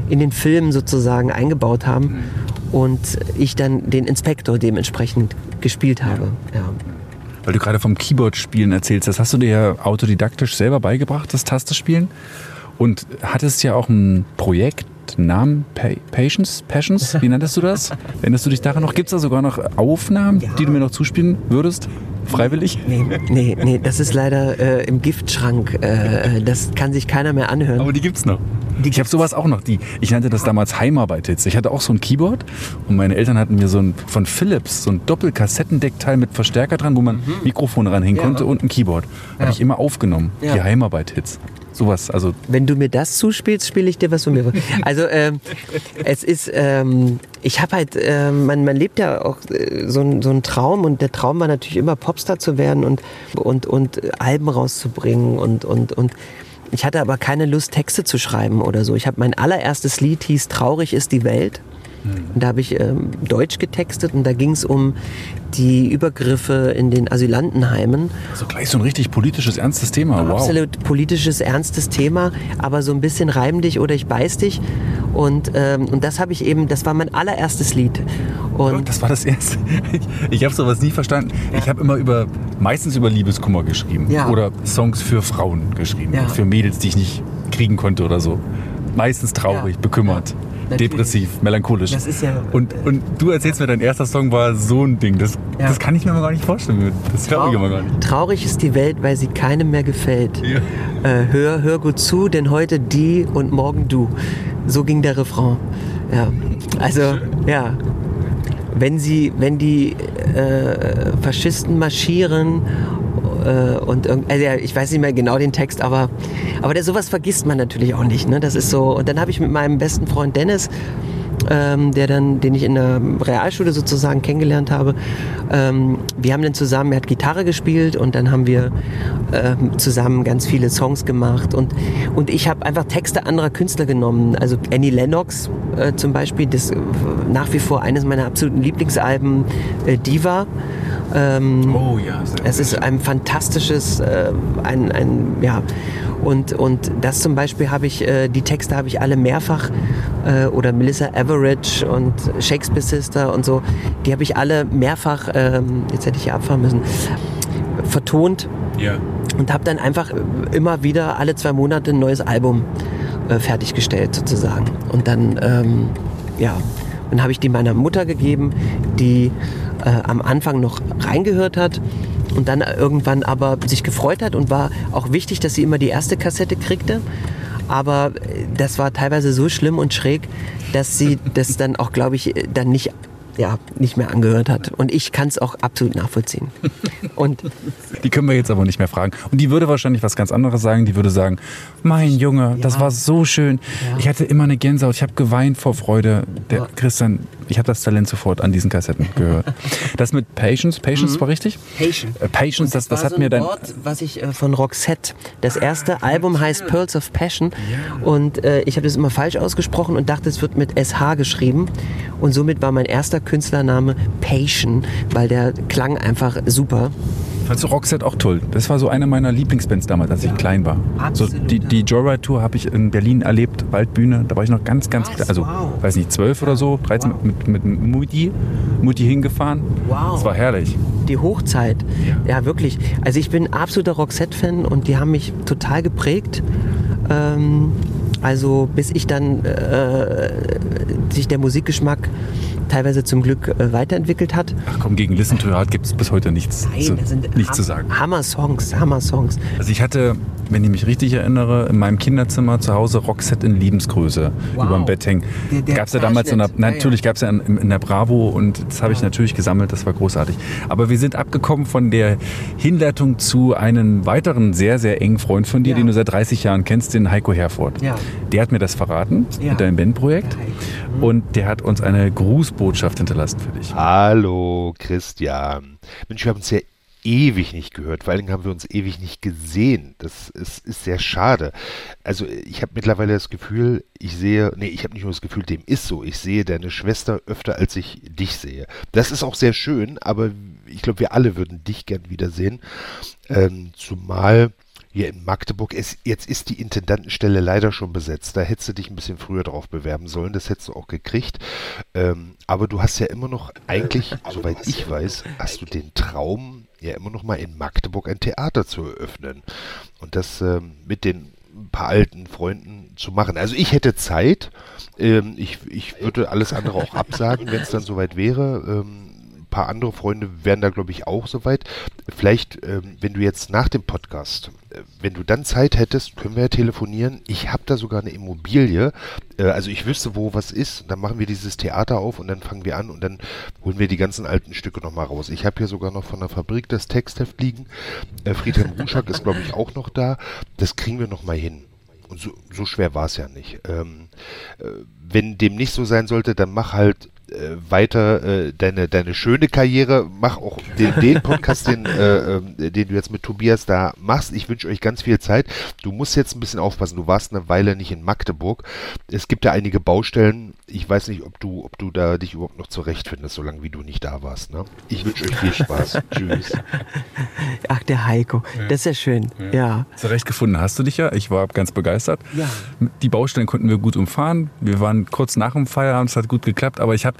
B: in den Film sozusagen eingebaut haben. Und ich dann den Inspektor dementsprechend gespielt habe. Ja.
A: Weil du gerade vom Keyboard-Spielen erzählst, das hast du dir ja autodidaktisch selber beigebracht, das Tastespielen. Und hattest ja auch ein Projekt, Namen Pa- Patience, Passions, wie [laughs] nanntest du das? Erinnerst du dich daran noch? Gibt es da sogar noch Aufnahmen, die du mir noch zuspielen würdest? Freiwillig?
B: Nee, nee, nee, das ist leider äh, im Giftschrank. Äh, das kann sich keiner mehr anhören.
A: Aber die gibt's noch. ich habe sowas auch noch. Die, ich nannte das damals Heimarbeit-Hits. Ich hatte auch so ein Keyboard und meine Eltern hatten mir so ein von Philips so ein Doppelkassettendeckteil mit Verstärker dran, wo man Mikrofon ranhängen
B: Ja.
A: konnte und ein Keyboard. Habe ich immer aufgenommen.
B: Ja.
A: Die Heimarbeit-Hits. Sowas. Also
B: Wenn du mir das zuspielst, spiele ich dir was von mir. Also ähm, es ist, ähm, ich habe halt, ähm, man, man lebt ja auch äh, so, so einen Traum und der Traum war natürlich immer Popstar zu werden und, und, und Alben rauszubringen und, und, und ich hatte aber keine Lust, Texte zu schreiben oder so. Ich habe mein allererstes Lied hieß Traurig ist die Welt. Und da habe ich ähm, Deutsch getextet und da ging es um die Übergriffe in den Asylantenheimen.
A: so gleich so ein richtig politisches, ernstes Thema. Wow.
B: Absolut politisches, ernstes Thema, aber so ein bisschen reim dich oder ich beiß dich. Und, ähm, und das habe ich eben, das war mein allererstes Lied. Und
A: Das war das erste. Ich, [laughs] ich habe sowas nie verstanden. Ich habe immer über, meistens über Liebeskummer geschrieben.
B: Ja.
A: Oder Songs für Frauen geschrieben.
B: Ja.
A: Für Mädels, die ich nicht kriegen konnte oder so. Meistens traurig, bekümmert,
B: Natürlich.
A: depressiv, melancholisch.
B: Das ist ja-
A: Und, und du erzählst mir, dein erster Song war so ein Ding. Das,
B: Ja.
A: das kann ich mir mal gar nicht vorstellen. Das glaube ich immer gar nicht.
B: traurig ist die Welt, weil sie keinem mehr gefällt.
A: Ja.
B: Äh, hör, hör gut zu, denn heute die und morgen du. So ging der Refrain. Ja. Also, ja. Wenn sie, wenn die äh, Faschisten marschieren äh, und also ja, ich weiß nicht mehr genau den Text, aber, aber der, sowas vergisst man natürlich auch nicht. Ne? Das ist so. Und dann habe ich mit meinem besten Freund Dennis ähm, der dann, den ich in der Realschule sozusagen kennengelernt habe. Ähm, wir haben dann zusammen, er hat Gitarre gespielt und dann haben wir ähm, zusammen ganz viele Songs gemacht und, und ich habe einfach Texte anderer Künstler genommen. Also Annie Lennox äh, zum Beispiel, das äh, nach wie vor eines meiner absoluten Lieblingsalben, äh, Diva. Ähm,
A: Oh ja. sehr
B: es ist ein fantastisches, äh, ein, ein, ja, und, und das zum Beispiel habe ich, äh, die Texte habe ich alle mehrfach, äh, oder Melissa Everidge und Shakespeare Sister und so, die habe ich alle mehrfach, ähm, jetzt hätte ich hier abfahren müssen, vertont
A: Ja.
B: und habe dann einfach immer wieder alle zwei Monate ein neues Album äh, fertiggestellt sozusagen. Und dann, ähm, ja, dann habe ich die meiner Mutter gegeben, die äh, am Anfang noch reingehört hat und dann irgendwann aber sich gefreut hat und war auch wichtig, dass sie immer die erste Kassette kriegte. Aber äh, das war teilweise so schlimm und schräg, dass sie [laughs] das dann auch, glaube ich, dann nicht, ja, nicht mehr angehört hat. Und ich kann es auch absolut nachvollziehen. Und [laughs]
A: Die können wir jetzt aber nicht mehr fragen. Und die würde wahrscheinlich was ganz anderes sagen. Die würde sagen, mein Junge, das war so schön. Ich hatte immer eine Gänsehaut. Ich habe geweint vor Freude. Der Christian, ich habe das Talent sofort an diesen Kassetten gehört. [laughs] Das mit Patience, Patience war richtig?
B: Patience.
A: Äh, Patience, das, das
B: war
A: hat
B: so
A: mir
B: ein
A: dein...
B: Wort, was ich äh, von Roxette. Das erste Album heißt Pearls of Passion und äh, ich habe das immer falsch ausgesprochen und dachte, es wird mit SH geschrieben und somit war mein erster Künstlername Patient, weil der klang einfach super.
A: Fandst du Roxette auch toll? Das war so eine meiner Lieblingsbands damals, als ich klein war. So
B: Absolut,
A: die,
B: ja.
A: die Joyride Tour habe ich in Berlin erlebt, Waldbühne. Da war ich noch ganz, ganz
B: Was?
A: klein. Also,
B: Wow.
A: weiß nicht, zwölf oder so, 13 mit, mit, mit Mutti, Mutti hingefahren.
B: Wow.
A: Das war herrlich.
B: Die Hochzeit. Ja, wirklich. Also ich bin absoluter Roxette-Fan und die haben mich total geprägt. Ähm, also bis ich dann äh, sich der Musikgeschmack teilweise zum Glück äh, weiterentwickelt hat.
A: Ach komm, gegen Listen to Your Heart gibt es bis heute nichts, zu,
B: das sind
A: nichts
B: Ham-
A: zu sagen.
B: Hammer-Songs, Hammer-Songs.
A: Also ich hatte, wenn ich mich richtig erinnere, in meinem Kinderzimmer zu Hause Roxette in Lebensgröße
B: Wow.
A: über dem Bett hängen. Gab es ja damals in der, natürlich gab es ja in, in der Bravo und das habe ich natürlich gesammelt, das war großartig. Aber wir sind abgekommen von der Hinleitung zu einem weiteren sehr, sehr engen Freund von dir,
B: Ja.
A: den du seit 30 Jahren kennst, den Heiko Herford.
B: Ja.
A: Der hat mir das verraten
B: Ja.
A: mit deinem Bandprojekt. Und der hat uns eine Grußbotschaft hinterlassen für dich.
H: Hallo, Christian. Mensch, wir haben uns ja ewig nicht gehört. Vor allen Dingen haben wir uns ewig nicht gesehen. Das ist, ist sehr schade. Also ich habe mittlerweile das Gefühl, ich sehe, nee, ich habe nicht nur das Gefühl, dem ist so. Ich sehe deine Schwester öfter, als ich dich sehe. Das ist auch sehr schön, aber ich glaube, wir alle würden dich gern wiedersehen. Ähm, zumal hier in Magdeburg, es, jetzt ist die Intendantenstelle leider schon besetzt. Da hättest du dich ein bisschen früher drauf bewerben sollen. Das hättest du auch gekriegt. Ähm, aber du hast ja immer noch, eigentlich, [laughs] soweit ich weiß, [laughs] hast du den Traum, ja immer noch mal in Magdeburg ein Theater zu eröffnen. Und das ähm, mit den paar alten Freunden zu machen. Also ich hätte Zeit. Ähm, ich, ich würde alles andere auch absagen, wenn es dann [laughs] soweit wäre. Ähm, paar andere Freunde wären da, glaube ich, auch soweit. Vielleicht, ähm, wenn du jetzt nach dem Podcast, äh, wenn du dann Zeit hättest, können wir ja telefonieren. Ich habe da sogar eine Immobilie. Äh, also ich wüsste, wo was ist. Dann machen wir dieses Theater auf und dann fangen wir an und dann holen wir die ganzen alten Stücke nochmal raus. Ich habe hier sogar noch von der Fabrik das Textheft liegen. Äh, Friedhelm Ruschak ist, glaube ich, auch noch da. Das kriegen wir nochmal hin. Und so, so schwer war es ja nicht. Ähm, äh, wenn dem nicht so sein sollte, dann mach halt äh, weiter äh, deine, deine schöne Karriere, mach auch den, den [laughs] Podcast, den, äh, ähm, den du jetzt mit Tobias da machst. Ich wünsche euch ganz viel Zeit. Du musst jetzt ein bisschen aufpassen. Du warst eine Weile nicht in Magdeburg. Es gibt da einige Baustellen. Ich weiß nicht, ob du, ob du da dich überhaupt noch zurechtfindest, solange wie du nicht da warst. Ne? Ich wünsche euch viel Spaß. [laughs] Tschüss.
B: Ach, der Heiko. Das ist ja schön. Ja.
A: Zurechtgefunden hast du dich ja. Ich war ganz begeistert.
B: Ja.
A: Die Baustellen konnten wir gut umfahren. Wir waren kurz nach dem Feierabend, es hat gut geklappt, aber ich habe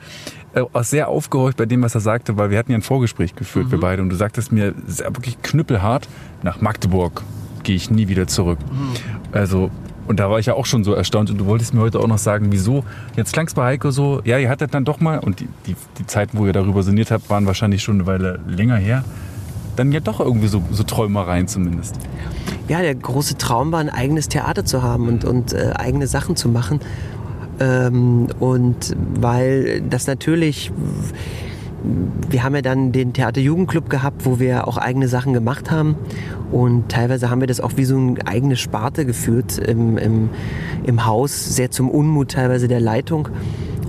A: sehr aufgehorcht bei dem, was er sagte, weil wir hatten ja ein Vorgespräch geführt,
B: Mhm.
A: wir beide, und du sagtest mir sehr, wirklich knüppelhart, nach Magdeburg gehe ich nie wieder zurück.
B: Mhm.
A: Also, und da war ich ja auch schon so erstaunt und du wolltest mir heute auch noch sagen, wieso. Jetzt klang es bei Heiko so, ja, ihr hattet dann doch mal, und die, die, die Zeiten, wo ihr darüber sinniert habt, waren wahrscheinlich schon eine Weile länger her, dann ja doch irgendwie so, so Träumereien zumindest.
B: ja, der große Traum war, ein eigenes Theater zu haben und, und äh, eigene Sachen zu machen. Ähm, und weil das natürlich, wir haben ja dann den Theaterjugendclub gehabt, wo wir auch eigene Sachen gemacht haben. Und teilweise haben wir das auch wie so eine eigene Sparte geführt im, im, im Haus, sehr zum Unmut teilweise der Leitung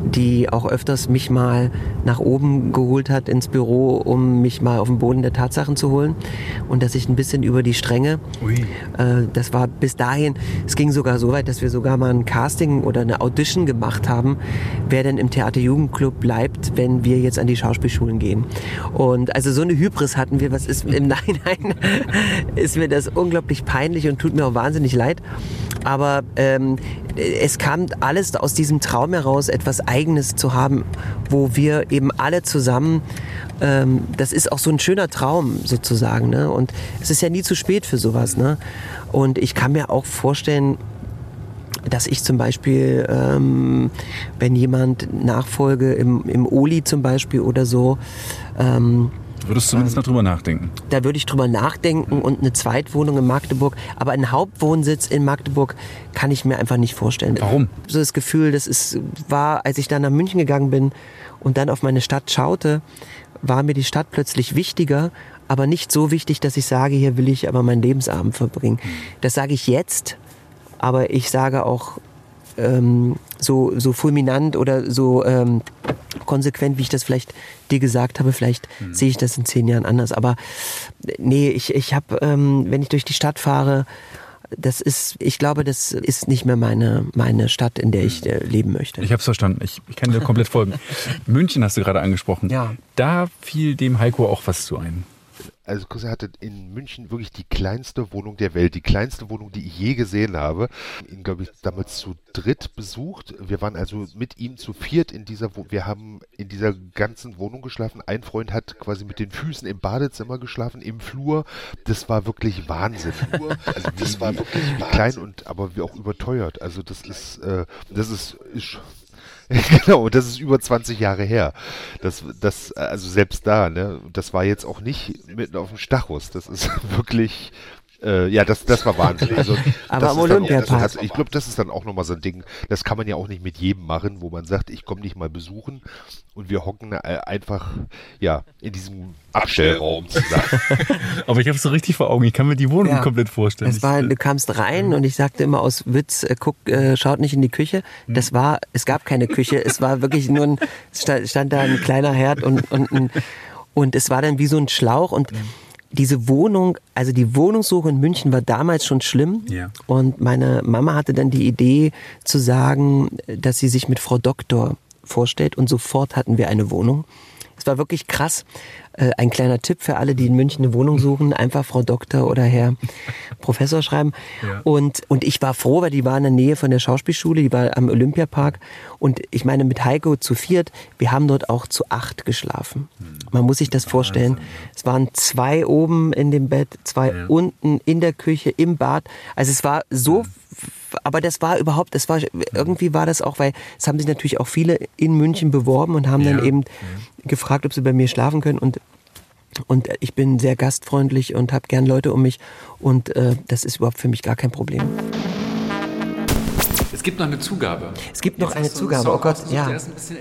B: die auch öfters mich mal nach oben geholt hat ins Büro, um mich mal auf den Boden der Tatsachen zu holen. Und dass ich ein bisschen über die Stränge, äh, das war bis dahin, es ging sogar so weit, dass wir sogar mal ein Casting oder eine Audition gemacht haben, wer denn im Theaterjugendclub bleibt, wenn wir jetzt an die Schauspielschulen gehen. Und also so eine Hybris hatten wir, was ist im [laughs] Nachhinein, ist mir das unglaublich peinlich und tut mir auch wahnsinnig leid. Aber ähm, es kam alles aus diesem Traum heraus, etwas Eigenes zu haben, wo wir eben alle zusammen, ähm, das ist auch so ein schöner Traum sozusagen. Ne? Und es ist ja nie zu spät für sowas. Ne? Und ich kann mir auch vorstellen, dass ich zum Beispiel, ähm, wenn jemand Nachfolge im, im Oli zum Beispiel oder so, ähm,
A: Du würdest zumindest noch drüber nachdenken.
B: da würde ich drüber nachdenken und eine Zweitwohnung in Magdeburg. Aber einen Hauptwohnsitz in Magdeburg kann ich mir einfach nicht vorstellen.
A: Warum?
B: So das Gefühl, das ist, war, als ich dann nach München gegangen bin und dann auf meine Stadt schaute, war mir die Stadt plötzlich wichtiger, aber nicht so wichtig, dass ich sage, hier will ich aber meinen Lebensabend verbringen. Das sage ich jetzt, aber ich sage auch ähm, so, so fulminant oder so ähm, konsequent, wie ich das vielleicht dir gesagt habe, vielleicht sehe ich das in zehn Jahren anders. Aber nee, ich, ich habe, ähm, wenn ich durch die Stadt fahre, das ist, ich glaube, das ist nicht mehr meine, meine Stadt, in der ich äh, leben möchte.
A: Ich habe es verstanden. Ich, ich kann dir komplett folgen. [laughs] München hast du gerade angesprochen.
B: Ja.
A: Da fiel dem Heiko auch was zu ein.
H: Also Chris hatte in München wirklich die kleinste Wohnung der Welt, die kleinste Wohnung, die ich je gesehen habe. Ihn, glaube ich, damals zu dritt besucht. Wir waren also mit ihm zu viert in dieser Wohnung. Wir haben in dieser ganzen Wohnung geschlafen. Ein Freund hat quasi mit den Füßen im Badezimmer geschlafen, im Flur. Das war wirklich Wahnsinn. [laughs] Also das war wirklich wie klein und aber wie auch überteuert. Also das ist, äh, das ist, ist [laughs] genau, und das ist über 20 Jahre her. Das, das, also selbst da, ne, das war jetzt auch nicht mitten auf dem Stachus. Das ist [laughs] wirklich, äh, ja, das, das war Wahnsinn. Also, [laughs]
B: Aber
H: das
B: am Olympiapark.
H: Also, ich glaube, das ist dann auch nochmal so ein Ding, das kann man ja auch nicht mit jedem machen, wo man sagt, ich komme nicht mal besuchen und wir hocken äh, einfach, ja, in diesem Abstellraum zusammen. [laughs]
A: Aber ich habe es so richtig vor Augen. Ich kann mir die Wohnung
B: Ja.
A: komplett vorstellen.
B: Es war, du kamst rein und ich sagte immer aus Witz, äh, guck, äh, schaut nicht in die Küche. Das war, es gab keine Küche, es war wirklich nur ein, [laughs] stand, stand da ein kleiner Herd und, und, ein, und es war dann wie so ein Schlauch und diese Wohnung, also die Wohnungssuche in München war damals schon schlimm.
A: Ja.
B: Und meine Mama hatte dann die Idee zu sagen, dass sie sich mit Frau Doktor vorstellt und sofort hatten wir eine Wohnung. Es war wirklich krass. Äh, Ein kleiner Tipp für alle, die in München eine Wohnung suchen, einfach Frau Doktor oder Herr [laughs] Professor schreiben.
A: Ja.
B: Und, und ich war froh, weil die war in der Nähe von der Schauspielschule, die war am Olympiapark. Und ich meine, mit Heiko zu viert, wir haben dort auch zu acht geschlafen. Man muss sich das vorstellen. Es waren zwei oben in dem Bett, zwei
A: Ja.
B: unten in der Küche, im Bad. Also es war so, aber das war überhaupt, das war, irgendwie war das auch, weil es haben sich natürlich auch viele in München beworben und haben
A: Ja.
B: dann eben gefragt, ob sie bei mir schlafen können und und ich bin sehr gastfreundlich und habe gern Leute um mich und äh, das ist überhaupt für mich gar kein Problem.
A: Es gibt noch eine Zugabe.
B: Es gibt noch
A: Jetzt
B: eine Zugabe.
A: Song
B: Oh Gott, ja.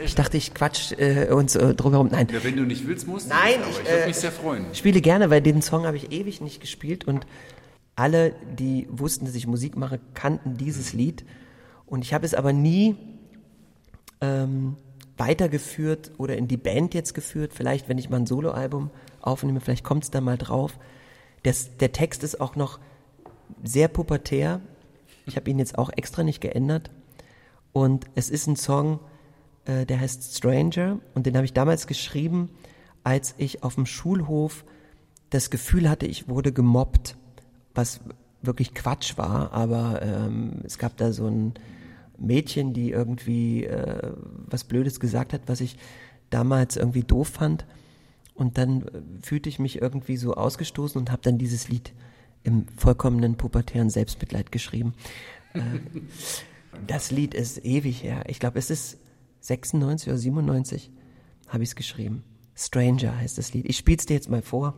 B: Ich dachte, ich quatsch äh, uns äh, drumherum. Nein,
A: Ja, wenn du nicht willst, musst du.
B: Nein,
A: nicht, aber
B: ich,
A: ich würde
B: äh,
A: mich sehr freuen.
B: ich spiele gerne, weil den Song habe ich ewig nicht gespielt und alle, die wussten, dass ich Musik mache, kannten dieses Lied und ich habe es aber nie ähm, weitergeführt oder in die Band jetzt geführt. Vielleicht, wenn ich mal ein Soloalbum aufnehme, vielleicht kommt es da mal drauf. Das, der Text ist auch noch sehr pubertär. Ich habe ihn jetzt auch extra nicht geändert. Und es ist ein Song, äh, der heißt Stranger. Und den habe ich damals geschrieben, als ich auf dem Schulhof das Gefühl hatte, ich wurde gemobbt. Was wirklich Quatsch war. Aber ähm, es gab da so ein Mädchen, die irgendwie äh, was Blödes gesagt hat, was ich damals irgendwie doof fand. Und dann äh, fühlte ich mich irgendwie so ausgestoßen und habe dann dieses Lied im vollkommenen pubertären Selbstmitleid geschrieben. Äh, [laughs] das Lied ist ewig her. Ich glaube, es ist 96 oder 97 habe ich es geschrieben. Stranger heißt das Lied. Ich spiele es dir jetzt mal vor.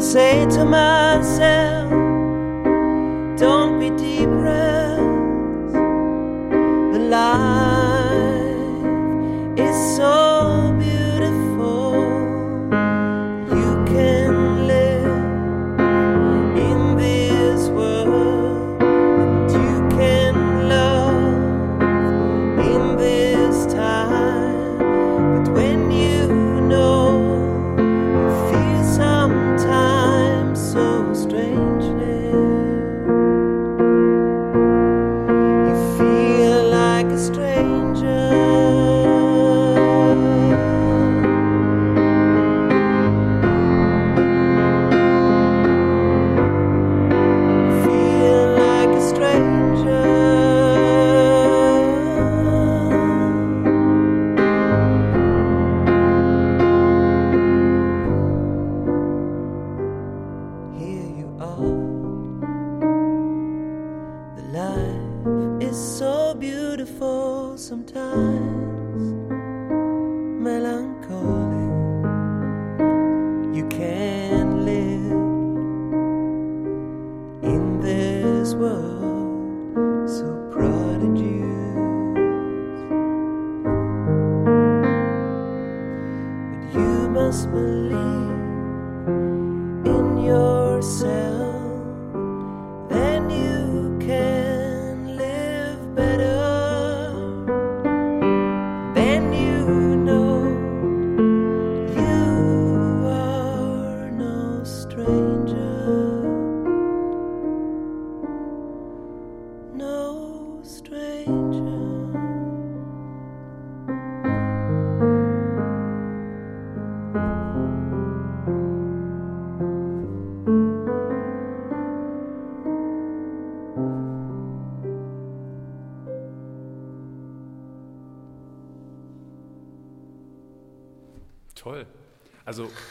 B: Say to myself,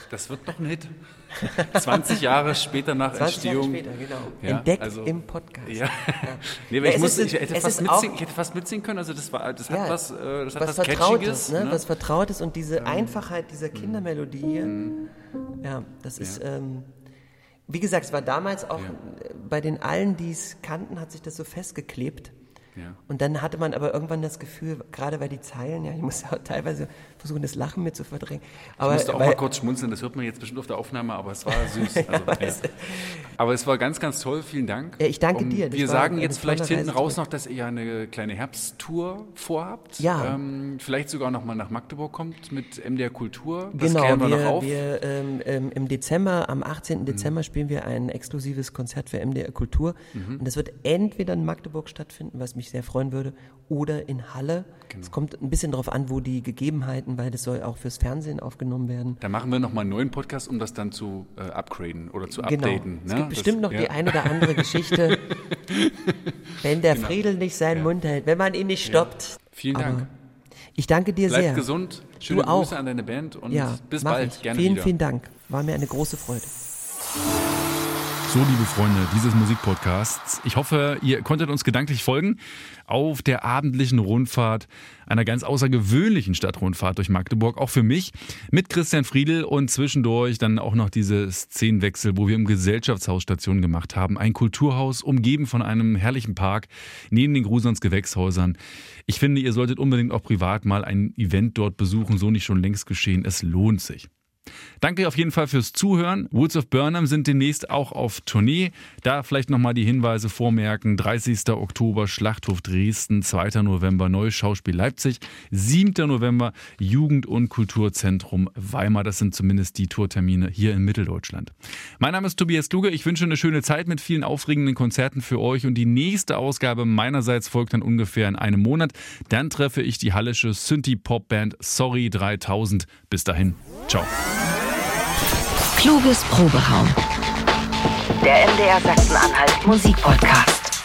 A: das wird doch ein Hit. 20 Jahre später nach
B: 20 Jahre
A: Entstehung.
B: später, genau.
A: Ja,
B: Entdeckt
A: also-
B: im Podcast.
A: Ja. nee,
B: Ja,
A: ich,
B: es
A: musste,
B: ist-
A: ich, hätte fast mitsingen, ich hätte fast mitsingen können. Also, das, war, das hat was, äh, das hat
B: was
A: was,
B: Vertrautes,
A: Catchiges.
B: ne?
A: ne?
B: was Vertrautes und diese Einfachheit dieser Kindermelodie hier. Ja, das ist, ähm, wie gesagt, es war damals auch bei den allen, die es kannten, hat sich das so festgeklebt.
A: Ja.
B: Und dann hatte man aber irgendwann das Gefühl, gerade bei die Zeilen, ja, ich muss ja teilweise versuchen, das Lachen mit zu verdrängen. Aber,
A: ich musste auch
B: weil,
A: mal kurz schmunzeln, das hört man jetzt bestimmt auf der Aufnahme, aber es war [laughs] süß. Also, ja.
B: weiß.
A: Aber es war ganz, ganz toll, vielen Dank.
B: Ja, ich danke dir, das
A: Wir
B: war
A: sagen jetzt vielleicht
B: tolle
A: hinten
B: Reise
A: raus
B: zurück.
A: noch, dass ihr ja eine kleine Herbsttour vorhabt.
B: Ja.
A: Ähm, vielleicht sogar noch mal nach Magdeburg kommt mit MDR Kultur. Das
B: Genau,
A: klären wir, noch
B: wir,
A: auf. Mhm.
B: wir ähm, ähm, im Dezember, am 18. Dezember spielen wir ein exklusives Konzert für MDR Kultur.
A: Mhm.
B: Und das wird entweder in Magdeburg stattfinden, was mich sehr freuen würde, oder in Halle.
A: Genau.
B: Es kommt ein bisschen darauf an, wo die Gegebenheiten, weil das soll auch fürs Fernsehen aufgenommen werden.
A: Da machen wir noch mal einen neuen Podcast, um das dann zu äh, upgraden oder zu
B: Genau.
A: updaten.
B: Es
A: ne?
B: gibt bestimmt
A: das,
B: noch die ein oder andere Geschichte, [laughs] wenn der Friedel nicht seinen Mund hält, wenn man ihn nicht stoppt.
A: Genau. Vielen
B: Aber
A: Dank.
B: Ich danke dir
A: Bleib
B: sehr.
A: gesund. Schöne
B: du auch.
A: Grüße an deine Band und
B: ja,
A: bis bald.
B: Ich.
A: Gerne
B: vielen,
A: wieder.
B: vielen Dank. War mir eine große Freude.
A: So, liebe Freunde dieses Musikpodcasts, ich hoffe, ihr konntet uns gedanklich folgen auf der abendlichen Rundfahrt, einer ganz außergewöhnlichen Stadtrundfahrt durch Magdeburg, auch für mich, mit Christian Friedel und zwischendurch dann auch noch diese Szenenwechsel, wo wir im Gesellschaftshaus Station gemacht haben. Ein Kulturhaus, umgeben von einem herrlichen Park, neben den Grusons Gewächshäusern. Ich finde, ihr solltet unbedingt auch privat mal ein Event dort besuchen, so nicht schon längst geschehen. Es lohnt sich. Danke auf jeden Fall fürs Zuhören. Woods of Burnham sind demnächst auch auf Tournee. Da vielleicht nochmal die Hinweise vormerken. 30. Oktober Schlachthof Dresden, 2. November Neues Schauspiel Leipzig, 7. November Jugend- und Kulturzentrum Weimar. Das sind zumindest die Tourtermine hier in Mitteldeutschland. Mein Name ist Tobias Kluge. Ich wünsche eine schöne Zeit mit vielen aufregenden Konzerten für euch und die nächste Ausgabe meinerseits folgt dann ungefähr in einem Monat. Dann treffe ich die hallische Synthie-Pop-Band Sorry 3000. Bis dahin. Ciao.
C: Kluges Proberaum. Der MDR Sachsen-Anhalt Musikpodcast.